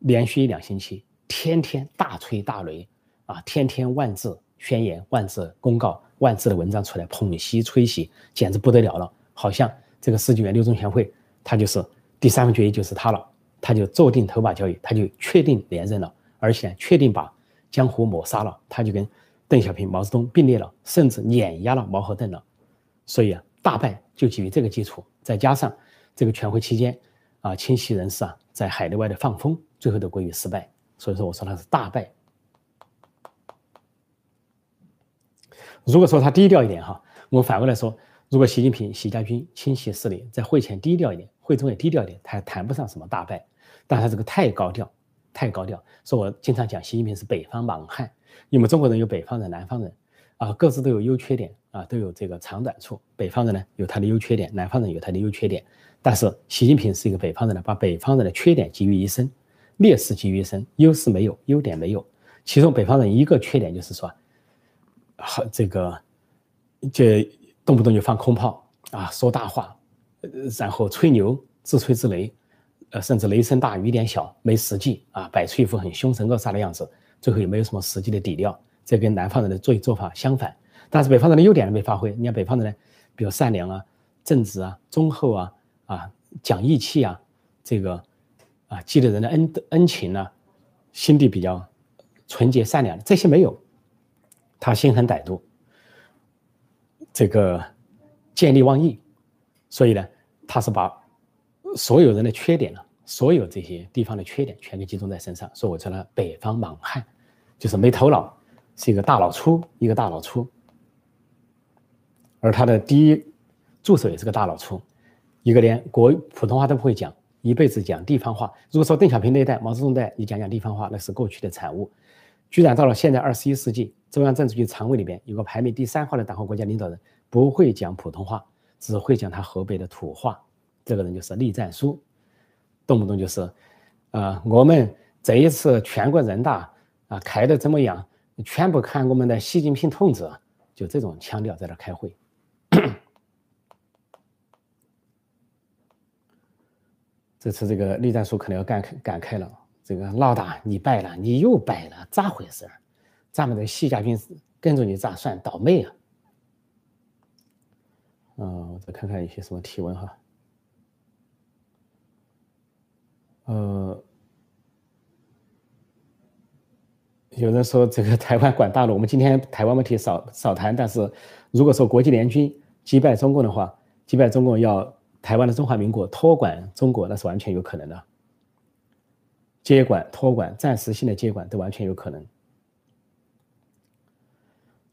连续一两星期，天天大吹大擂啊，天天万字宣言、万字公告、万字的文章出来捧习吹习，简直不得了了，好像这个四九六中全会他就是第三份决议就是他了。他就坐定头把交椅，他就确定连任了，而且确定把江湖抹杀了，他就跟邓小平、毛泽东并列了，甚至碾压了毛和邓了。所以啊，大败就基于这个基础，再加上这个全会期间啊，清晰人士啊在海内外的放风，最后都归于失败。所以说，我说他是大败。如果说他低调一点哈，我们反过来说，如果习近平、习家军清晰势力在会前低调一点。会中也低调一点，他还谈不上什么大败，但他这个太高调，太高调。所以我经常讲，习近平是北方莽汉，因为中国人有北方人、南方人，啊，各自都有优缺点，啊，都有这个长短处。北方人呢有他的优缺点，南方人有他的优缺点。但是习近平是一个北方人呢，把北方人的缺点集于一身，劣势集于一身，优势没有，优点没有。其中北方人一个缺点就是说，好这个，就动不动就放空炮啊，说大话。然后吹牛，自吹自擂，呃，甚至雷声大雨点小，没实际啊，摆出一副很凶神恶煞的样子，最后也没有什么实际的底料，这跟南方人的做做法相反。但是北方人的优点没发挥，你看北方人呢，比如善良啊、正直啊、忠厚啊、啊讲义气啊，这个啊记得人的恩恩情啊，心地比较纯洁善良，这些没有，他心狠歹毒，这个见利忘义。所以呢，他是把所有人的缺点呢，所有这些地方的缺点全给集中在身上，说我成了北方莽汉，就是没头脑，是一个大脑粗，一个大脑粗。而他的第一助手也是个大脑粗，一个连国普通话都不会讲，一辈子讲地方话。如果说邓小平那一代、毛泽东代，你讲讲地方话，那是过去的产物。居然到了现在二十一世纪，中央政治局常委里边有个排名第三号的党和国家领导人不会讲普通话，只会讲他河北的土话。这个人就是栗战书，动不动就是，呃，我们这一次全国人大啊开的怎么样？全部看我们的习近平同志，就这种腔调在这开会。这次这个栗战书可能要感感慨了，这个老大你败了，你又败了，咋回事？咱们的习家军跟着你咋算倒霉啊？嗯，我再看看一些什么提问哈。呃，有人说这个台湾管大陆，我们今天台湾问题少少谈，但是如果说国际联军击败中共的话，击败中共要。台湾的中华民国托管中国，那是完全有可能的。接管、托管、暂时性的接管都完全有可能。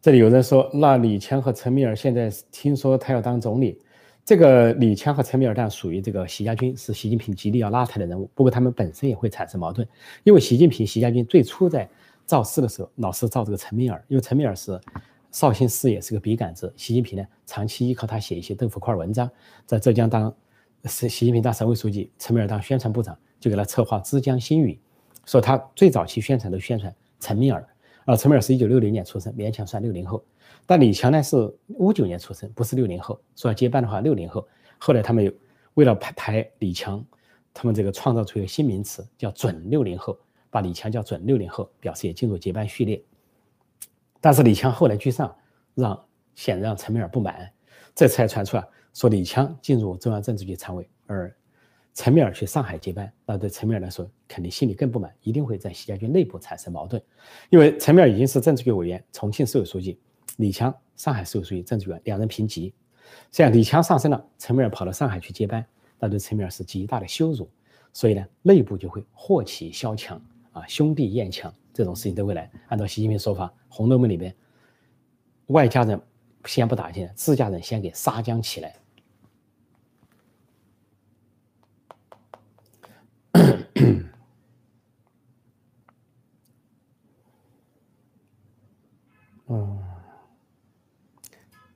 这里有人说，那李强和陈敏尔现在听说他要当总理，这个李强和陈敏尔但属于这个习家军，是习近平极力要拉抬的人物。不过他们本身也会产生矛盾，因为习近平、习家军最初在造势的时候，老是造这个陈敏尔，因为陈敏尔是。绍兴四野是个笔杆子，习近平呢长期依靠他写一些豆腐块文章，在浙江当是习近平当省委书记，陈敏尔当宣传部长，就给他策划枝江新语，说他最早期宣传都宣传陈敏尔，啊，陈敏尔是一九六零年出生，勉强算六零后，但李强呢是五九年出生，不是六零后，说要接班的话六零后，后来他们有为了排排李强，他们这个创造出一个新名词叫准六零后，把李强叫准六零后，表示也进入接班序列。但是李强后来居上，让显然让陈敏尔不满，这才传出来说李强进入中央政治局常委，而陈敏尔去上海接班，那对陈敏尔来说肯定心里更不满，一定会在习家军内部产生矛盾，因为陈敏尔已经是政治局委员、重庆市委书记，李强上海市委书记、政治员，两人平级，这样李强上升了，陈敏尔跑到上海去接班，那对陈敏尔是极大的羞辱，所以呢，内部就会祸起萧墙啊，兄弟阋墙。这种事情都会来。按照习近平说法，《红楼梦》里边，外家人先不打进来，自家人先给杀将起来。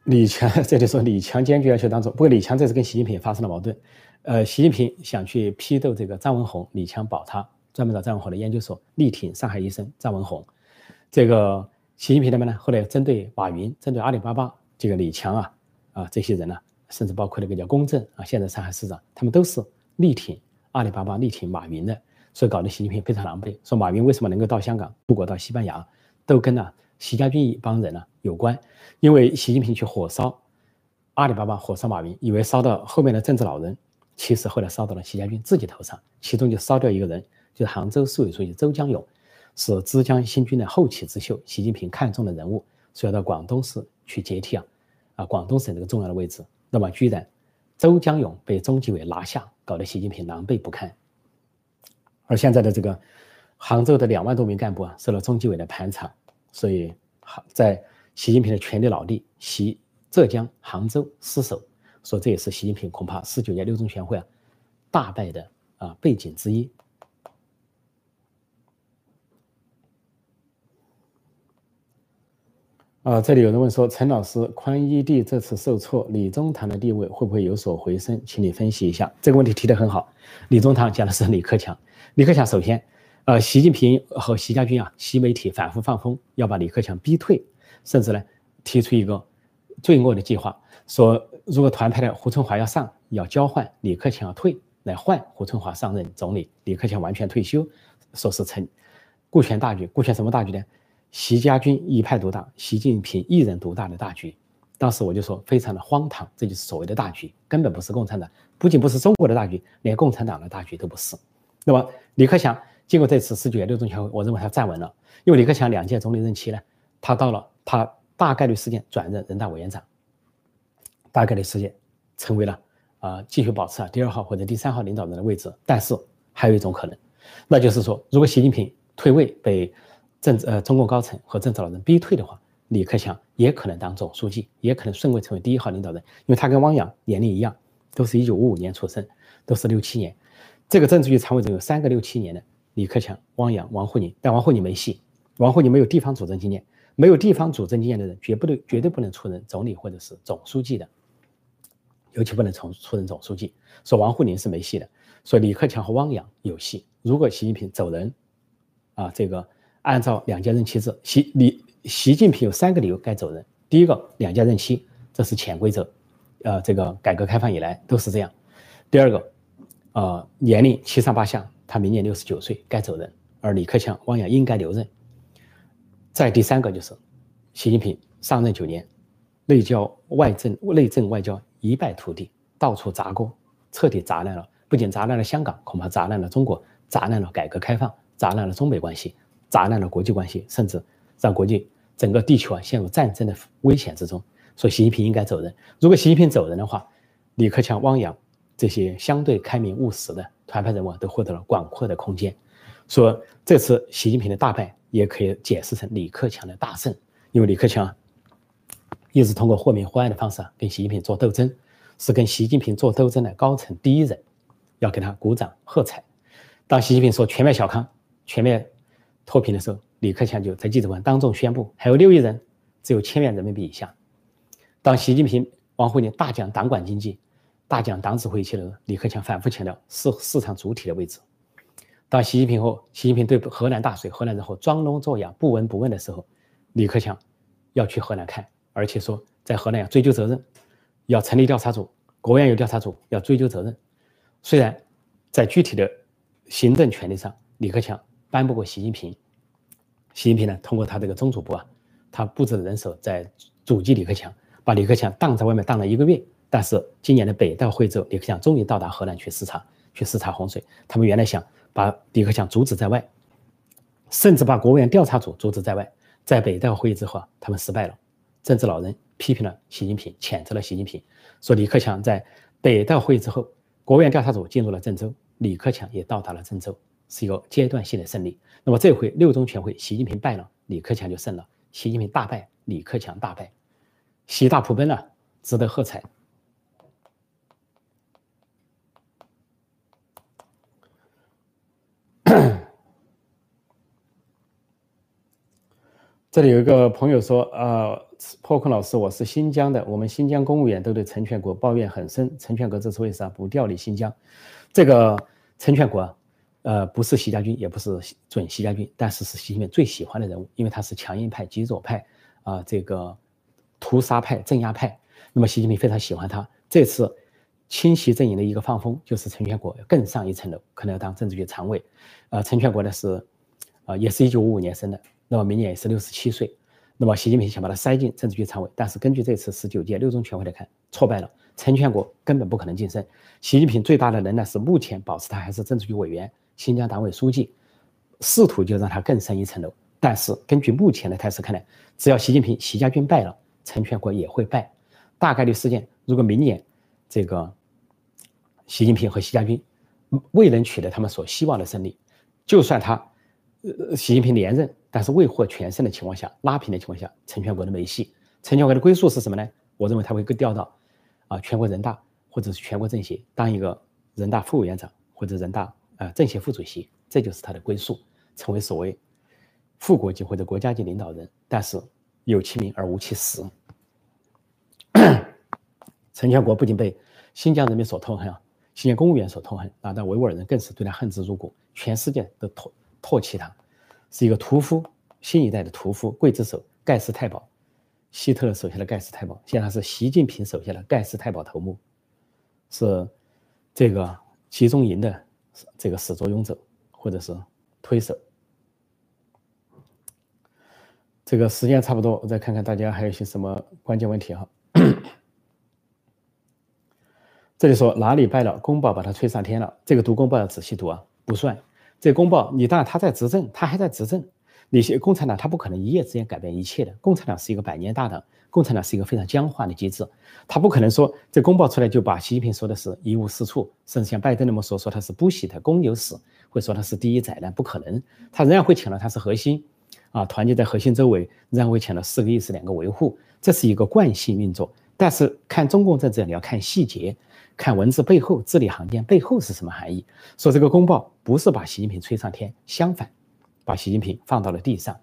李强 这里说李强坚决要求当中，不过李强这次跟习近平也发生了矛盾。呃，习近平想去批斗这个张文宏，李强保他。专门找张文宏的研究所力挺上海医生张文宏，这个习近平那边呢，后来针对马云、针对阿里巴巴这个李强啊啊这些人呢，甚至包括那个叫龚正啊，现在上海市长，他们都是力挺阿里巴巴、力挺马云的，所以搞得习近平非常狼狈。说马云为什么能够到香港、出国到西班牙，都跟呢习家军一帮人呢有关，因为习近平去火烧阿里巴巴、火烧马云，以为烧到后面的政治老人，其实后来烧到了习家军自己头上，其中就烧掉一个人。就是杭州市委书记周江勇，是枝江新军的后起之秀，习近平看中的人物，所以要到广东市去接替啊，啊，广东省这个重要的位置。那么居然周江勇被中纪委拿下，搞得习近平狼狈不堪。而现在的这个杭州的两万多名干部啊，受了中纪委的盘查，所以好在习近平的权力老地习浙江杭州失守，说这也是习近平恐怕十九届六中全会啊大败的啊背景之一。啊，这里有人问说，陈老师，宽一地这次受挫，李中堂的地位会不会有所回升？请你分析一下这个问题提得很好。李中堂讲的是李克强，李克强首先，呃，习近平和习家军啊，习媒体反复放风，要把李克强逼退，甚至呢提出一个罪恶的计划，说如果团派的胡春华要上，要交换李克强要退，来换胡春华上任总理，李克强完全退休，说是成顾全大局，顾全什么大局呢？习家军一派独大，习近平一人独大的大局，当时我就说非常的荒唐，这就是所谓的大局，根本不是共产党，不仅不是中国的大局，连共产党的大局都不是。那么李克强经过这次十九届六中全会，我认为他站稳了，因为李克强两届总理任期呢，他到了他大概率事件转任人大委员长，大概率事件成为了啊继续保持啊第二号或者第三号领导人的位置，但是还有一种可能，那就是说如果习近平退位被。政治呃，中共高层和政治老人逼退的话，李克强也可能当总书记，也可能顺位成为第一号领导人，因为他跟汪洋年龄一样，都是一九五五年出生，都是六七年。这个政治局常委中有三个六七年的，李克强、汪洋、王沪宁，但王沪宁没戏，王沪宁没有地方主政经验，没有地方主政经验的人，绝不对绝对不能出任总理或者是总书记的，尤其不能从出任总书记。说王沪宁是没戏的，说李克强和汪洋有戏。如果习近平走人，啊，这个按照两届任期制，习李习近平有三个理由该走人。第一个，两届任期，这是潜规则，呃，这个改革开放以来都是这样。第二个。呃，年龄七上八下，他明年六十九岁，该走人。而李克强、汪洋应该留任。再第三个就是，习近平上任九年，内交外政、内政外交一败涂地，到处砸锅，彻底砸烂了。不仅砸烂了香港，恐怕砸烂了中国，砸烂了改革开放，砸烂了中美关系，砸烂了国际关系，甚至让国际整个地球啊陷入战争的危险之中。所以，习近平应该走人。如果习近平走人的话，李克强、汪洋。这些相对开明务实的团派人物都获得了广阔的空间，说这次习近平的大败也可以解释成李克强的大胜，因为李克强一直通过豁明豁暗的方式跟习近平做斗争，是跟习近平做斗争的高层第一人，要给他鼓掌喝彩。当习近平说全面小康、全面脱贫的时候，李克强就在记者会当众宣布还有六亿人只有千元人民币以下。当习近平、王沪宁大讲党管经济。大讲党指挥一切的，李克强反复强调市市场主体的位置。当习近平后，习近平对河南大水、河南人后装聋作哑、不闻不问的时候，李克强要去河南看，而且说在河南要追究责任，要成立调查组，国务院有调查组要追究责任。虽然在具体的行政权力上，李克强扳不过习近平，习近平呢通过他这个中组部啊，他布置的人手在阻击李克强，把李克强挡在外面挡了一个月。但是今年的北戴会之后，李克强终于到达河南去视察，去视察洪水。他们原来想把李克强阻止在外，甚至把国务院调查组阻止在外。在北戴会议之后啊，他们失败了。政治老人批评了习近平，谴责了习近平，说李克强在北戴会议之后，国务院调查组进入了郑州，李克强也到达了郑州，是一个阶段性的胜利。那么这回六中全会，习近平败了，李克强就胜了。习近平大败，李克强大败，习大普奔了，值得喝彩。这里有一个朋友说：“呃，破空老师，我是新疆的，我们新疆公务员都对陈全国抱怨很深。陈全国这次为啥不调离新疆？这个陈全国，呃，不是习家军，也不是准习家军，但是是习近平最喜欢的人物，因为他是强硬派、极左派啊，这个屠杀派、镇压派。那么习近平非常喜欢他。这次清习阵营的一个放风，就是陈全国更上一层楼，可能要当政治局常委。呃，陈全国呢是，啊，也是一九五五年生的。”那么明年也是六十七岁，那么习近平想把他塞进政治局常委，但是根据这次十九届六中全会来看，挫败了。陈全国根本不可能晋升。习近平最大的能耐是目前保持他还是政治局委员、新疆党委书记，试图就让他更上一层楼。但是根据目前的态势看来，只要习近平、习家军败了，陈全国也会败。大概率事件，如果明年这个习近平和习家军未能取得他们所希望的胜利，就算他。呃，习近平连任，但是未获全胜的情况下，拉平的情况下，陈全国的没戏。陈全国的归宿是什么呢？我认为他会调到啊全国人大或者是全国政协当一个人大副委员长或者人大啊政协副主席，这就是他的归宿，成为所谓副国级或者国家级领导人。但是有其名而无其实。陈全国不仅被新疆人民所痛恨啊，新疆公务员所痛恨啊，但维吾尔人更是对他恨之入骨，全世界都痛。唾弃他，是一个屠夫，新一代的屠夫，刽子手盖世太保，希特勒手下的盖世太保，现在是习近平手下的盖世太保头目，是这个集中营的这个始作俑者或者是推手。这个时间差不多，我再看看大家还有些什么关键问题哈。这里说哪里败了？公报把他吹上天了。这个读公报要仔细读啊，不算。这公报，你当然他在执政，他还在执政。那些共产党他不可能一夜之间改变一切的。共产党是一个百年大党，共产党是一个非常僵化的机制，他不可能说这公报出来就把习近平说的是一无是处，甚至像拜登那么说，说他是不喜的公牛屎，会说他是第一宰难，不可能。他仍然会强调他是核心，啊，团结在核心周围，仍然会强调四个意识两个维护，这是一个惯性运作。但是看中共政治，你要看细节，看文字背后、字里行间背后是什么含义。说这个公报不是把习近平吹上天，相反，把习近平放到了地上，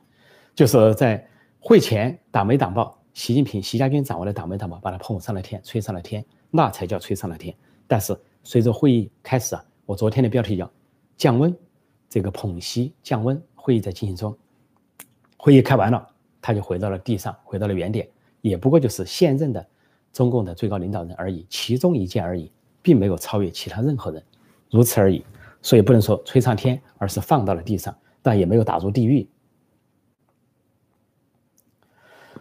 就是在会前党媒党报，习近平、习家军掌握的党媒党报把他捧上了天，吹上了天，那才叫吹上了天。但是随着会议开始啊，我昨天的标题叫降温，这个捧习降温，会议在进行中，会议开完了。他就回到了地上，回到了原点，也不过就是现任的中共的最高领导人而已，其中一件而已，并没有超越其他任何人，如此而已。所以不能说吹上天，而是放到了地上，但也没有打入地狱。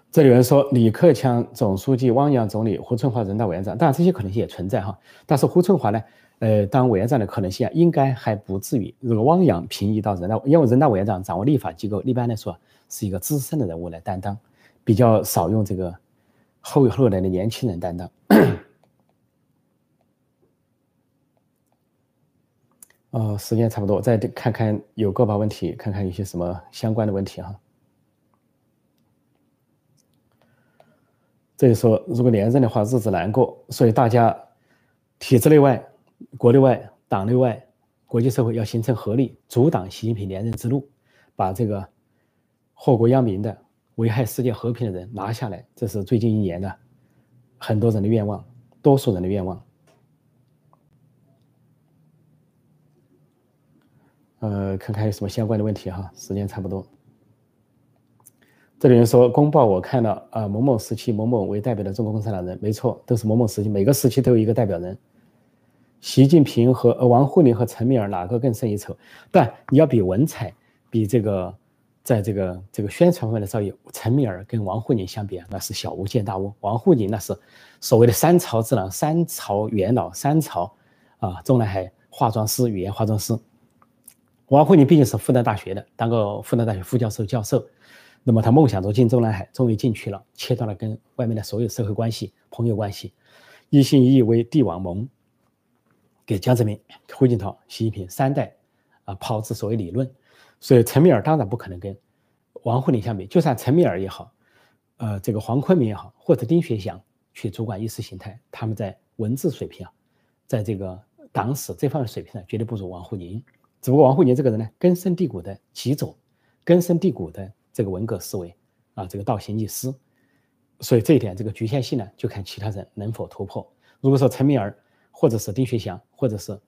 这里有人说李克强总书记、汪洋总理、胡春华人大委员长，当然这些可能性也存在哈。但是胡春华呢，呃，当委员长的可能性啊，应该还不至于。如果汪洋平移到人大，因为人大委员长掌握立法机构，一般来说。是一个资深的人物来担当，比较少用这个后后来的年轻人担当。哦，时间差不多，再看看有个把问题，看看有些什么相关的问题哈。这里说，如果连任的话，日子难过，所以大家体制内外、国内外、党内外、国际社会要形成合力，阻挡习近平连任之路，把这个。祸国殃民的、危害世界和平的人拿下来，这是最近一年的很多人的愿望，多数人的愿望。呃，看看有什么相关的问题哈，时间差不多。这里人说公报我看了啊，某某时期某某为代表的中国共产党人，没错，都是某某时期，每个时期都有一个代表人。习近平和王沪宁和陈敏尔哪个更胜一筹？但你要比文采，比这个。在这个这个宣传方面的造诣，陈敏尔跟王沪宁相比啊，那是小巫见大巫。王沪宁那是所谓的三朝之狼，三朝元老，三朝啊，中南海化妆师、语言化妆师。王沪宁毕竟是复旦大学的，当过复旦大学副教授、教授。那么他梦想中进中南海，终于进去了，切断了跟外面的所有社会关系、朋友关系，一心一意为帝王盟，给江泽民、胡锦涛、习近平三代啊炮制所谓理论。所以陈敏尔当然不可能跟王沪宁相比，就算陈敏尔也好，呃，这个黄坤明也好，或者丁学祥去主管意识形态，他们在文字水平啊，在这个党史这方面水平呢，绝对不如王沪宁。只不过王沪宁这个人呢，根深蒂固的极左，根深蒂固的这个文革思维啊，这个倒行逆施，所以这一点这个局限性呢，就看其他人能否突破。如果说陈敏尔或者是丁学祥或者是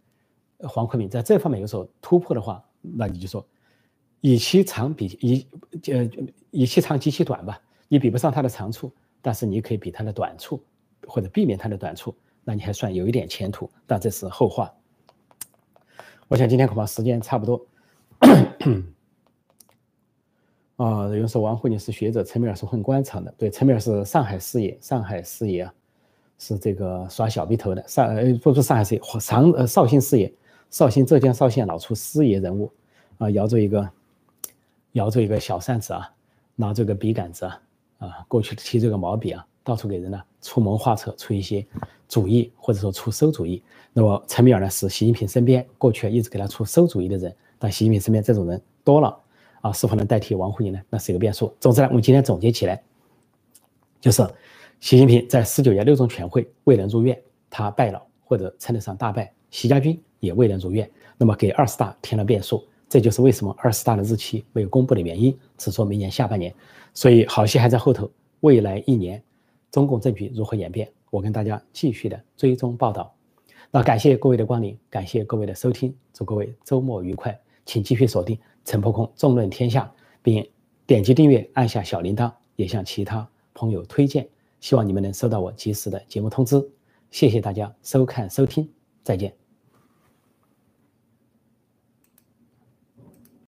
黄坤明在这方面有所突破的话，那你就说。以其长比以呃以其长及其短吧，你比不上它的长处，但是你可以比它的短处，或者避免它的短处，那你还算有一点前途。但这是后话。我想今天恐怕时间差不多。啊，有人说王沪宁是学者，陈敏尔是混官场的。对，陈敏尔是上海四爷，上海四爷啊，是这个耍小鼻头的。上呃不是上海四爷，长呃绍兴四爷，绍兴浙江绍兴老出四爷人物啊，摇着一个。摇着一个小扇子啊，拿着个笔杆子啊，啊，过去提着个毛笔啊，到处给人呢出谋划策，出一些主意，或者说出馊主意。那么陈敏尔呢，是习近平身边过去一直给他出馊主意的人，但习近平身边这种人多了啊，是否能代替王沪宁呢？那是一个变数。总之呢，我们今天总结起来，就是习近平在十九届六中全会未能如愿，他败了，或者称得上大败；习家军也未能如愿，那么给二十大添了变数。这就是为什么二十大的日期没有公布的原因，只说明年下半年，所以好戏还在后头。未来一年，中共政局如何演变，我跟大家继续的追踪报道。那感谢各位的光临，感谢各位的收听，祝各位周末愉快，请继续锁定陈破空纵论天下，并点击订阅，按下小铃铛，也向其他朋友推荐。希望你们能收到我及时的节目通知。谢谢大家收看收听，再见。